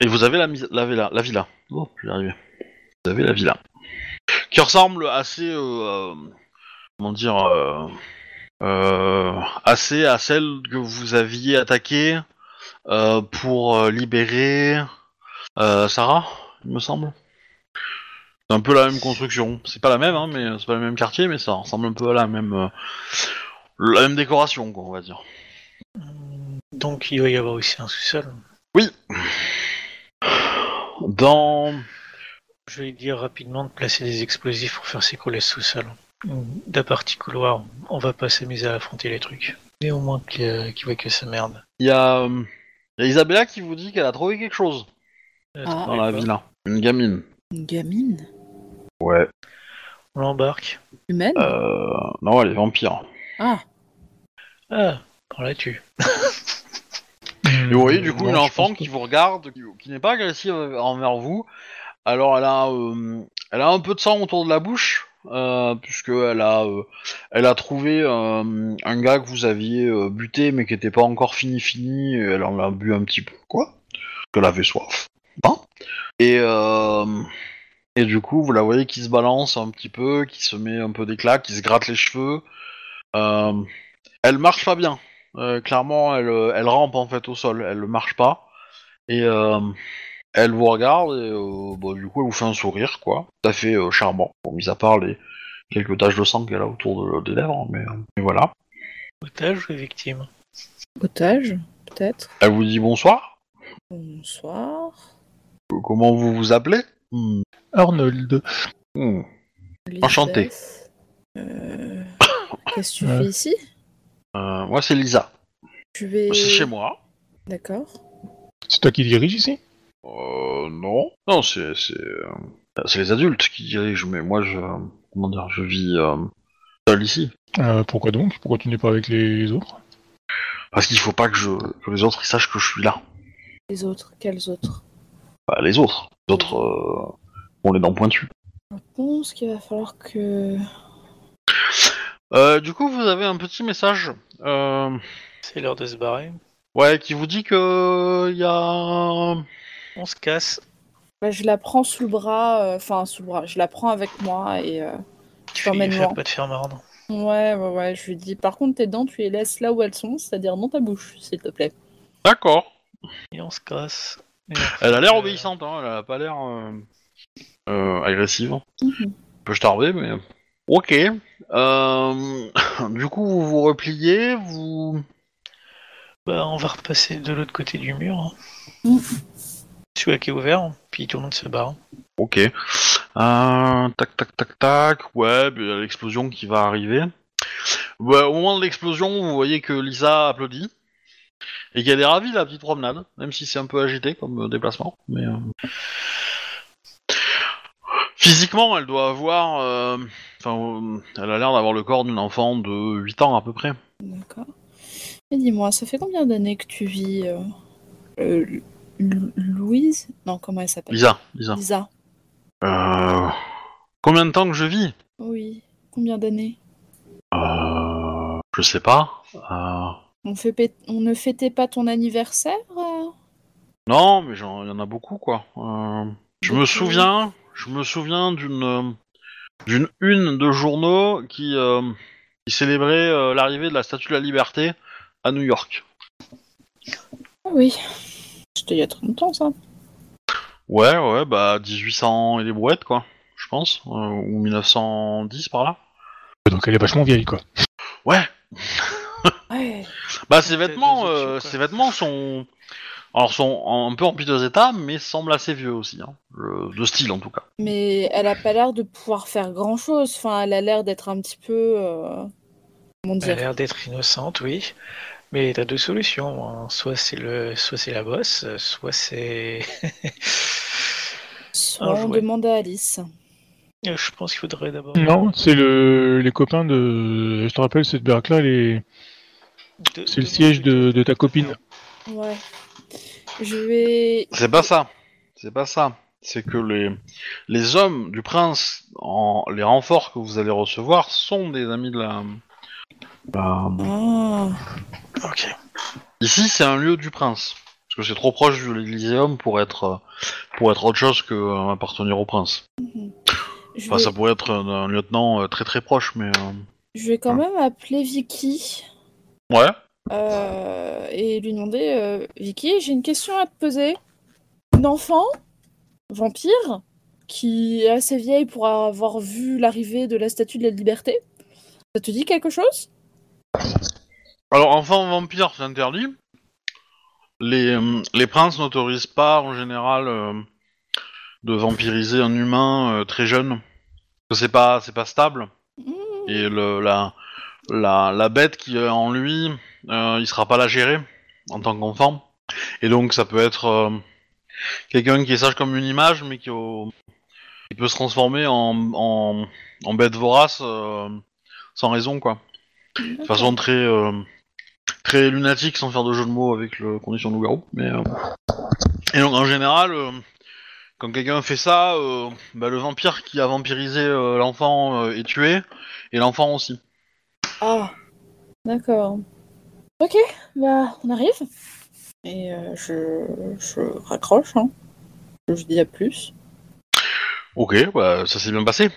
Et vous avez la, la villa, la villa. Oh. Vous avez la villa qui ressemble assez, comment dire, assez à celle que vous aviez attaquée euh, pour euh, libérer euh, Sarah, il me semble. C'est un peu la même construction. C'est pas la même, hein, mais c'est pas le même quartier, mais ça ressemble un peu à la même, euh, la même décoration, quoi, on va dire. Donc il va y avoir aussi un sous-sol. Dans Je vais dire rapidement de placer des explosifs pour faire s'écrouler ce sous-sol. De la partie couloir, on va pas s'amuser à affronter les trucs. Mais au moins qu'il euh, voit que ça merde. il y a, euh, il y a Isabella qui vous dit qu'elle a trouvé quelque chose Ah. dans la villa. Une gamine. Une gamine? Ouais. On l'embarque. Humaine? Euh, non, elle est vampire. Ah, Ah, on la tue. Et vous voyez du coup Non, une je enfant pense qui vous regarde, qui, qui n'est pas agressive envers vous. Alors elle a, euh, elle a un peu de sang autour de la bouche, euh, puisque elle a, euh, elle a trouvé euh, un gars que vous aviez euh, buté mais qui était pas encore fini fini. Elle en a bu un petit peu, quoi, qu'elle avait soif. Hein? Et et du coup vous la voyez qui se balance un petit peu, qui se met un peu d'éclat, qui se gratte les cheveux. Elle marche pas bien. Clairement, elle, elle rampe en fait au sol, elle ne marche pas. Et elle vous regarde et euh, bon, du coup, elle vous fait un sourire, quoi. Tout à fait euh, charmant. Bon, mis à part les quelques taches de sang qu'elle a autour de- des lèvres, mais, euh, mais voilà. Otage ou victime? Otage, peut-être. Elle vous dit bonsoir? Bonsoir. Euh, Comment vous vous appelez? Hmm. Arnold. Hmm. Enchanté. Euh, Qu'est-ce que tu fais ici? Euh, moi, c'est Lisa. Je vais. C'est chez moi. D'accord. C'est toi qui dirige ici? Euh, non. Non, c'est c'est euh, c'est les adultes qui dirigent, mais moi, je comment dire, je vis euh, seul ici. Euh, Pourquoi donc? Pourquoi tu n'es pas avec les autres? Parce qu'il faut pas que je que les autres ils sachent que je suis là. Les autres, quels autres? Bah, les autres. Les autres euh, ont les dents pointues. Je pense qu'il va falloir que. Euh, du coup, vous avez un petit message. Euh, C'est l'heure de se barrer. ouais, qui vous dit que il y a. On se casse. Bah, je la prends sous le bras, euh, enfin sous le bras, je la prends avec moi et euh, Tu loin. pas te faire mordre. ouais, ouais, ouais, je lui dis par contre tes dents, tu les laisses là où elles sont, c'est-à-dire dans ta bouche, s'il te plaît. D'accord. Et on se casse. Et on Elle a l'air euh, obéissante, hein. Elle a pas l'air euh, euh, agressive. Mhm. Un peu mais. Ok. Euh, du coup, vous vous repliez, vous. Bah, on va repasser de l'autre côté du mur. hein. Celui qui est ouvert, puis tout le monde se barre. Ok. Euh, tac, tac, tac, tac. Ouais, puis il y a l'explosion qui va arriver. Ouais, au moment de l'explosion, vous voyez que Lisa applaudit. Et qu'elle est ravie de la petite promenade, même si c'est un peu agité comme euh, déplacement. Mais euh, Physiquement, elle doit avoir. euh, Enfin, euh, elle a l'air d'avoir le corps d'une enfant de 8 ans à peu près. D'accord. Et dis-moi, ça fait combien d'années que tu vis euh, euh, Louise? Non, comment elle s'appelle? Lisa, Lisa. Lisa. Euh, Combien de temps que je vis? Oui. Combien d'années? Euh... Je sais pas. Euh, on, fait pét- on ne fêtait pas ton anniversaire Non, mais il y en a beaucoup, quoi. Je me souviens, je me souviens d'une d'une une de journaux qui, qui célébrait l'arrivée de la Statue de la Liberté à New York. Oui. C'était il y a très longtemps, ça. Ouais, ouais, bah 1800 et les brouettes, quoi, je pense, euh, ou 1910 par là. Donc elle est vachement vieille, quoi. Ouais. Ouais. Bah ces Peut-être vêtements, euh, vêtements sont, alors sont un peu en piteux état, mais semblent assez vieux aussi, hein, euh, de style en tout cas. Mais elle a pas l'air de pouvoir faire grand-chose. Enfin, elle a l'air d'être un petit peu... euh, Comment Elle a dire l'air d'être innocente, oui. Mais t'as deux solutions. hein. Soit c'est le, soit c'est la bosse, soit c'est. Soit on demande à Alice. Je pense qu'il faudrait d'abord. Non, c'est le les copains de. Je te rappelle, cette baraque-là, De- c'est le siège de, de ta copine. Ouais. Je vais... C'est pas ça. C'est pas ça. C'est que les, les hommes du prince, en, les renforts que vous allez recevoir, sont des amis de la. La- Ah. Ok. Ici, c'est un lieu du prince. Parce que c'est trop proche de l'Elyséeum pour être, euh, pour être autre chose que euh, appartenir au prince. Enfin, vais... ça pourrait être un, un lieutenant euh, très très proche, mais. euh, je vais quand même appeler Vicky Ouais. euh, et lui demander euh, Vicky, j'ai une question à te poser. Une enfant, vampire, qui est assez vieille pour avoir vu l'arrivée de la statue de la liberté, ça te dit quelque chose? Alors, enfant vampire, c'est interdit. Les, euh, les princes n'autorisent pas, en général, euh, de vampiriser un humain euh, très jeune. C'est pas, c'est pas stable. Hmm. Et le, la, la, la bête qui est en lui, il sera pas la gérer en tant qu'enfant. Et donc, ça peut être quelqu'un qui est sage comme une image, mais qui, au- qui peut se transformer en, en, en bête vorace sans raison, quoi. De façon très euh, très lunatique sans faire de jeu de mots avec le condition de loup-garou. Mais euh, et donc en général, euh, quand quelqu'un fait ça, bah, le vampire qui a vampirisé l'enfant est tué et l'enfant aussi. Ah, d'accord. Ok, bah on arrive. Et je, je raccroche, hein. Je dis à plus. Ok, bah, ça s'est bien passé.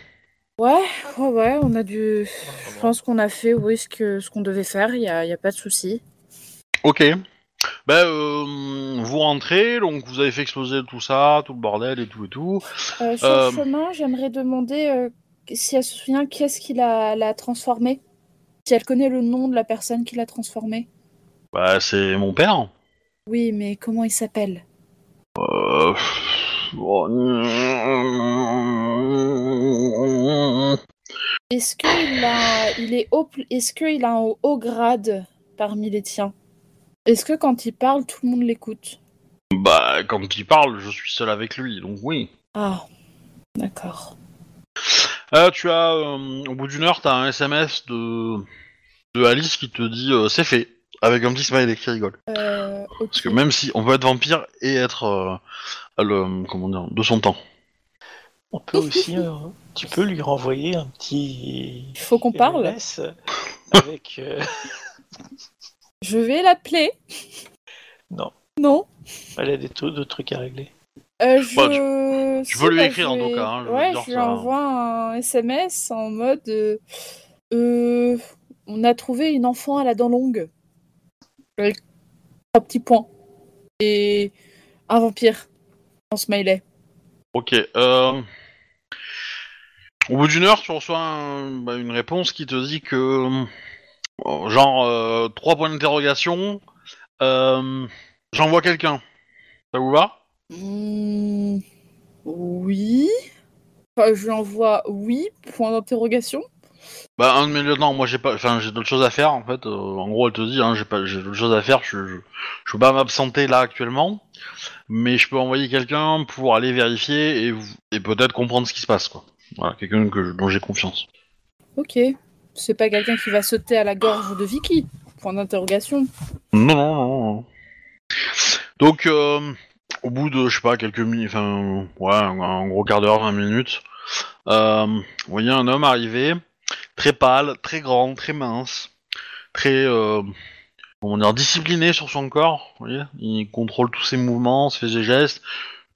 Ouais, ouais, ouais, on a dû. Je pense qu'on a fait, oui, ce que ce qu'on devait faire, il y a, y a pas de souci. Ok. Ben, euh, vous rentrez, donc vous avez fait exploser tout ça, tout le bordel et tout et tout. Euh, sur Euh, le chemin, j'aimerais demander euh, si elle se souvient qu'est-ce qui l'a l'a transformé? Si elle connaît le nom de la personne qui l'a transformé? Bah, c'est mon père. Oui, mais comment il s'appelle? Euh... Est-ce qu'il a, il est haut, est-ce qu'il a un haut grade parmi les tiens? Est-ce que quand il parle, tout le monde l'écoute? Bah, quand il parle, je suis seul avec lui, donc oui. Ah, d'accord. Euh, tu as, euh, au bout d'une heure, t'as un SMS de, de Alice qui te dit euh, c'est fait, avec un petit smiley qui rigole. Euh. Parce que même si on peut être vampire et être euh, le, comment dire, de son temps. On peut aussi, euh, tu peux lui renvoyer un petit. Il faut qu'on parle. SMS avec. euh, Je vais l'appeler. Non, Non. elle a des taux de trucs à régler. Euh, je... Bah, tu- tu peux lui bah, écrire, je en tout cas, hein, je veux ouais, je lui ça- envoie un SMS en mode euh, euh, On a trouvé une enfant à la dent longue. Avec trois petits points. Et un vampire. En smiley. Ok. Euh... Au bout d'une heure, tu reçois un- bah, une réponse qui te dit que, euh, genre, euh, trois points d'interrogation. Euh, J'envoie quelqu'un. Ça vous va? Hmm, oui. Enfin, je lui envoie oui, point d'interrogation. Bah, un de mes lieutenants, moi j'ai pas, enfin j'ai d'autres choses à faire en fait. euh, en gros, elle te dit, hein, j'ai pas, j'ai d'autres choses à faire. Je, je, je peux pas m'absenter là actuellement, mais je peux envoyer quelqu'un pour aller vérifier et, et peut-être comprendre ce qui se passe quoi. Voilà, quelqu'un que dont j'ai confiance. Ok. C'est pas quelqu'un qui va sauter à la gorge de Vicky? Point d'interrogation. Non, non, non. non. Donc, euh, au bout de, je sais pas, quelques minutes, enfin, ouais, un, un gros quart d'heure, 20 minutes, euh, vous voyez un homme arriver, très pâle, très grand, très mince, très, euh, comment dire, discipliné sur son corps, Il contrôle tous ses mouvements, ses gestes,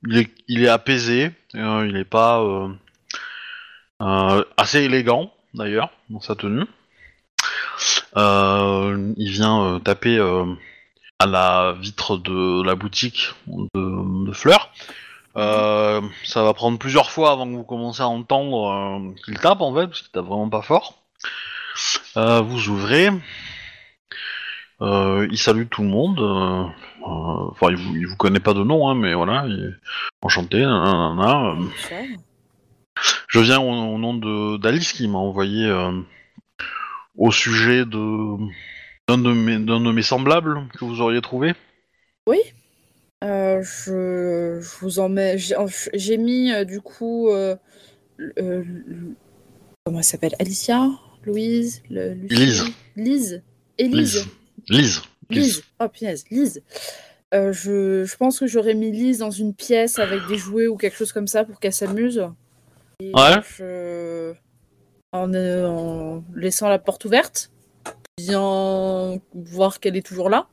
il est, est apaisé, euh, il est pas, euh, assez élégant, d'ailleurs, dans sa tenue. Il vient taper à la vitre de la boutique de fleurs. Euh, ça va prendre plusieurs fois avant que vous commencez à entendre euh, qu'il tape en fait, parce qu'il tape vraiment pas fort. Euh, vous ouvrez. Il salue tout le monde. Enfin, il, vous, vous connaît pas de nom, hein, mais voilà, il enchanté. Je viens au, au nom d'Alice qui m'a envoyé au sujet de d'un de mes semblables que vous auriez trouvé. Euh, je, je vous en mets. J'ai mis euh, du coup. euh, comment elle s'appelle? Alicia? Louise? Le- Lise. Lise? Élise? Lise. Lise. Oh punaise, Lise. Je, je pense que j'aurais mis Lise dans une pièce avec des jouets ou quelque chose comme ça pour qu'elle s'amuse. Et Ouais. je- en, en laissant la porte ouverte, bien voir qu'elle est toujours là.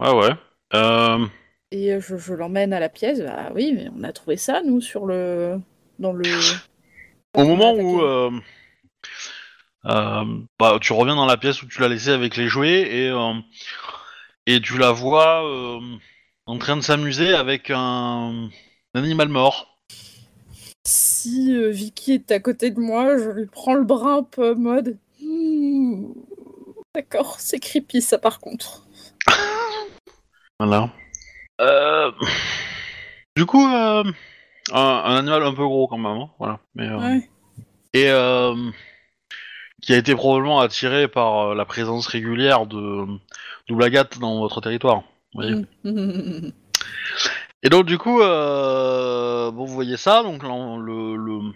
Ouais ouais. Euh, Et euh, je, je l'emmène à la pièce. Ah oui, mais on a trouvé ça, nous, sur le. Dans le. au moment où euh, euh, bah, tu reviens dans la pièce où tu l'as laissé avec les jouets et euh, et tu la vois en train de s'amuser avec un, un animal mort. Si Vicky est à côté de moi, je lui prends le bras un peu mode. Hmm, D'accord, c'est creepy ça par contre. Voilà. Euh, Du coup, euh, un, un animal un peu gros quand même, hein, voilà. Mais, euh, Ouais. et qui a été probablement attiré par la présence régulière de d'Oulagat dans votre territoire. vous voyez. Hmm. Et donc du coup, bon, vous voyez ça, donc le, le,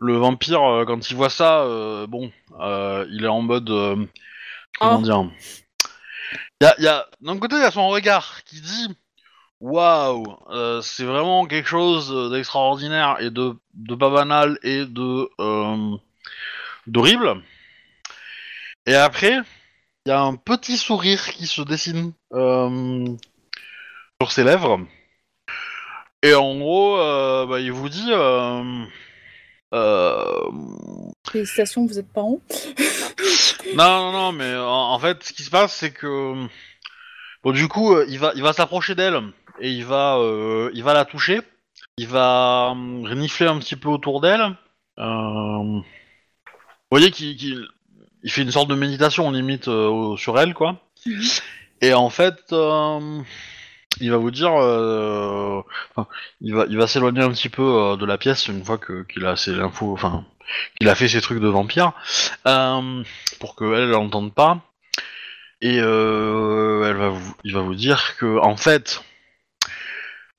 le vampire, quand il voit ça, bon, il est en mode, comment Oh. dire, y y a- d'un côté, il y a son regard qui dit, waouh, euh, c'est vraiment quelque chose d'extraordinaire et de, pas banal et de euh, d'horrible. Et après, il y a un petit sourire qui se dessine euh, sur ses lèvres. Et en gros, euh, bah, il vous dit. Euh, Félicitations, vous êtes parents. non, non, non, mais en, en fait, ce qui se passe, c'est que. Bon, du coup, euh, il va, il va s'approcher d'elle et il va, euh, il va la toucher. Il va hum, renifler un petit peu autour d'elle. Vous voyez qu'il il fait une sorte de méditation limite euh, sur elle, quoi. Mhm. Et en fait, euh, il va vous dire, euh, enfin, il va, il va s'éloigner un petit peu euh, de la pièce une fois que qu'il a ses infos, enfin, qu'il a fait ses trucs de vampire, euh, pour qu'elle elle l'entende pas. Et euh, elle va vous, il va vous dire que, en fait,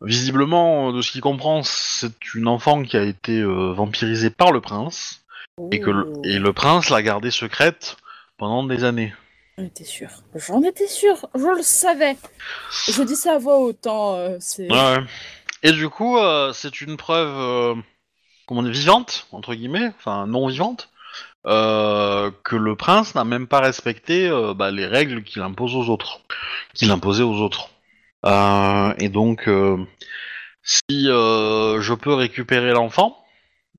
visiblement, de ce qu'il comprend, c'est une enfant qui a été vampirisée par le prince, et que le, Oh. et le prince l'a gardée secrète pendant des années. J'en étais sûre. J'en étais sûre. Je le savais. Je dis ça à voix haute. hein, euh. Ouais. Et du coup, euh, c'est une preuve, euh, comment dire, vivante, entre guillemets, enfin non vivante, euh, que le prince n'a même pas respecté euh, bah, les règles qu'il impose aux autres, qu'il imposait aux autres. Et donc, si je peux récupérer l'enfant,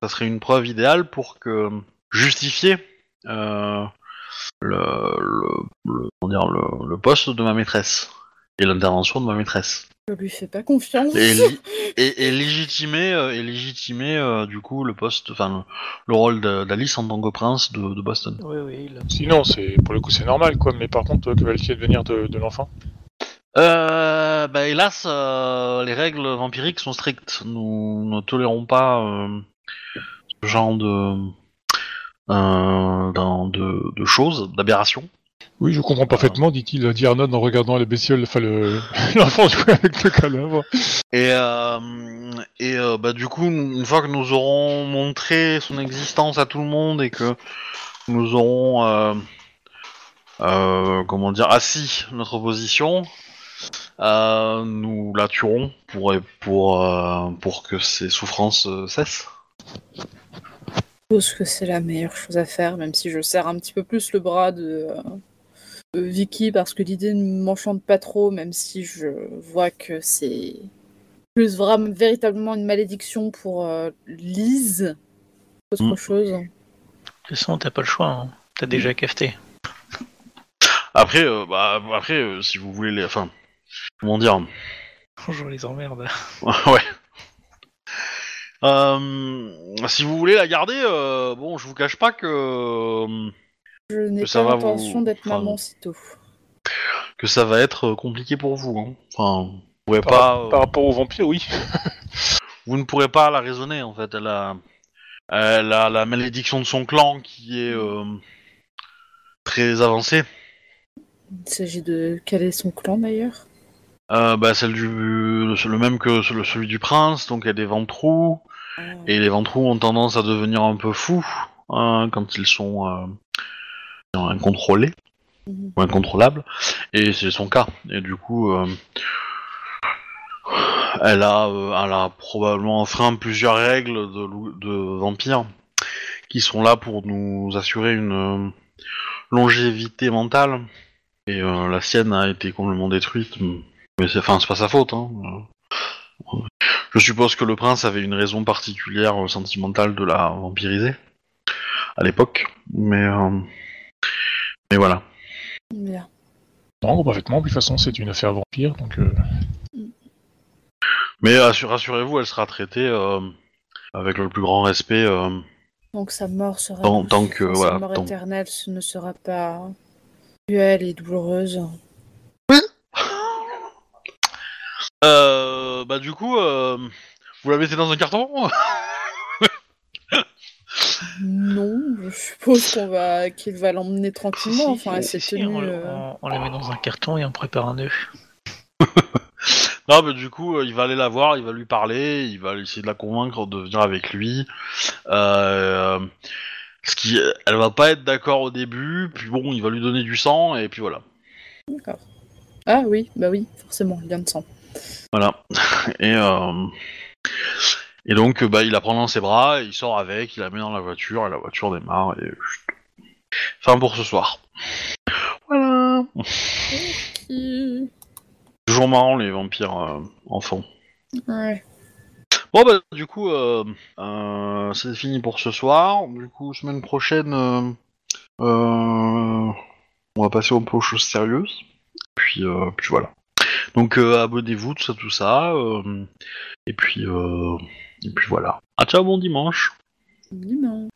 ça serait une preuve idéale pour que justifier le, le, le- comment dire, le, le poste de ma maîtresse et l'intervention de ma maîtresse. Je lui fais pas confiance. Et, li- et, et légitimer, euh, et légitimer euh, du coup le poste, enfin le, le rôle d'Alice en tant que prince de, de Boston. Oui, oui, Sinon, c'est pour le coup, c'est normal, quoi. Mais par contre, que va-t-il devenir de, de l'enfant? Euh, bah, hélas, euh, les règles vampiriques sont strictes. Nous ne tolérons pas euh, ce genre de, de, de choses, d'aberrations. Oui, je comprends parfaitement, dit-il à Arnon en regardant les bestioles, enfin le- l'enfant jouer avec le cadavre. Et, euh, et euh, bah, du coup, une fois que nous aurons montré son existence à tout le monde et que nous aurons, euh, euh, comment dire, assis notre position, euh, nous la tuerons pour, pour, euh, pour que ses souffrances euh, cessent. Je pense que c'est la meilleure chose à faire, même si je serre un petit peu plus le bras de, euh, de Vicky, parce que l'idée ne m'enchante pas trop, même si je vois que c'est plus vraiment véritablement une malédiction pour euh, Lise qu'autre Mm. chose. De toute façon, t'as pas le choix. hein. T'as déjà cafeté. Après, euh, bah, après, euh, si vous voulez les, enfin, comment dire, Bonjour les emmerdes. ouais. Euh, si vous voulez la garder, euh, bon, je vous cache pas que euh, Je n'ai pas l'intention vous- d'être enfin, maman sitôt. que ça va être compliqué pour vous. Hein. Enfin, vous pourrez Par, pas, euh, par rapport aux vampires, oui. vous ne pourrez pas la raisonner en fait. Elle a, elle a la malédiction de son clan qui est euh, très avancée. Il s'agit de quel est son clan d'ailleurs? Euh, bah, celle du, le même que ce- celui du prince, donc il y a des ventrous. Et les ventrous ont tendance à devenir un peu fous hein, quand ils sont euh, incontrôlés Mhm. ou incontrôlables. Et c'est son cas. Et du coup, euh, elle, a, euh, elle a probablement enfreint plusieurs règles de, de vampires qui sont là pour nous assurer une longévité mentale. Et la sienne a été complètement détruite. Mais c'est, enfin, c'est pas sa faute. Hein. Je suppose que le prince avait une raison particulière euh, sentimentale de la vampiriser à l'époque, mais euh, mais voilà. Bien. Non, parfaitement. De toute façon, c'est une affaire vampire, donc euh, Mais assur- rassurez-vous, elle sera traitée euh, avec le plus grand respect. euh, Donc sa mort sera Tant- tant que, sa voilà, mort tant- éternelle ce ne sera pas cruelle et douloureuse. Euh, bah du coup, euh, vous la mettez dans un carton Non, je suppose qu'on va qu'il va l'emmener tranquillement. Si, si, enfin, si, tenue. on, euh, on- on la met dans un carton et on prépare un nœud. Non, mais du coup, euh, il va aller la voir, il va lui parler, il va essayer de la convaincre de venir avec lui. Euh, ce qui, elle va pas être d'accord au début, puis bon, il va lui donner du sang et puis voilà. D'accord. Ah oui, bah oui, forcément, il vient de sang. Voilà. Et, euh, et donc, bah, il la prend dans ses bras, et il sort avec, il la met dans la voiture, et la voiture démarre, et. Fin pour ce soir. Voilà. Toujours marrant, les vampires euh, enfants. Ouais. Bon, bah, du coup, euh, euh, c'est fini pour ce soir. Du coup, semaine prochaine, euh, on va passer un peu aux choses sérieuses. Puis, puis voilà. Donc, euh, abonnez-vous, tout ça, tout ça. euh, et puis, euh, et puis voilà. Ah, ciao, bon dimanche. Dis non.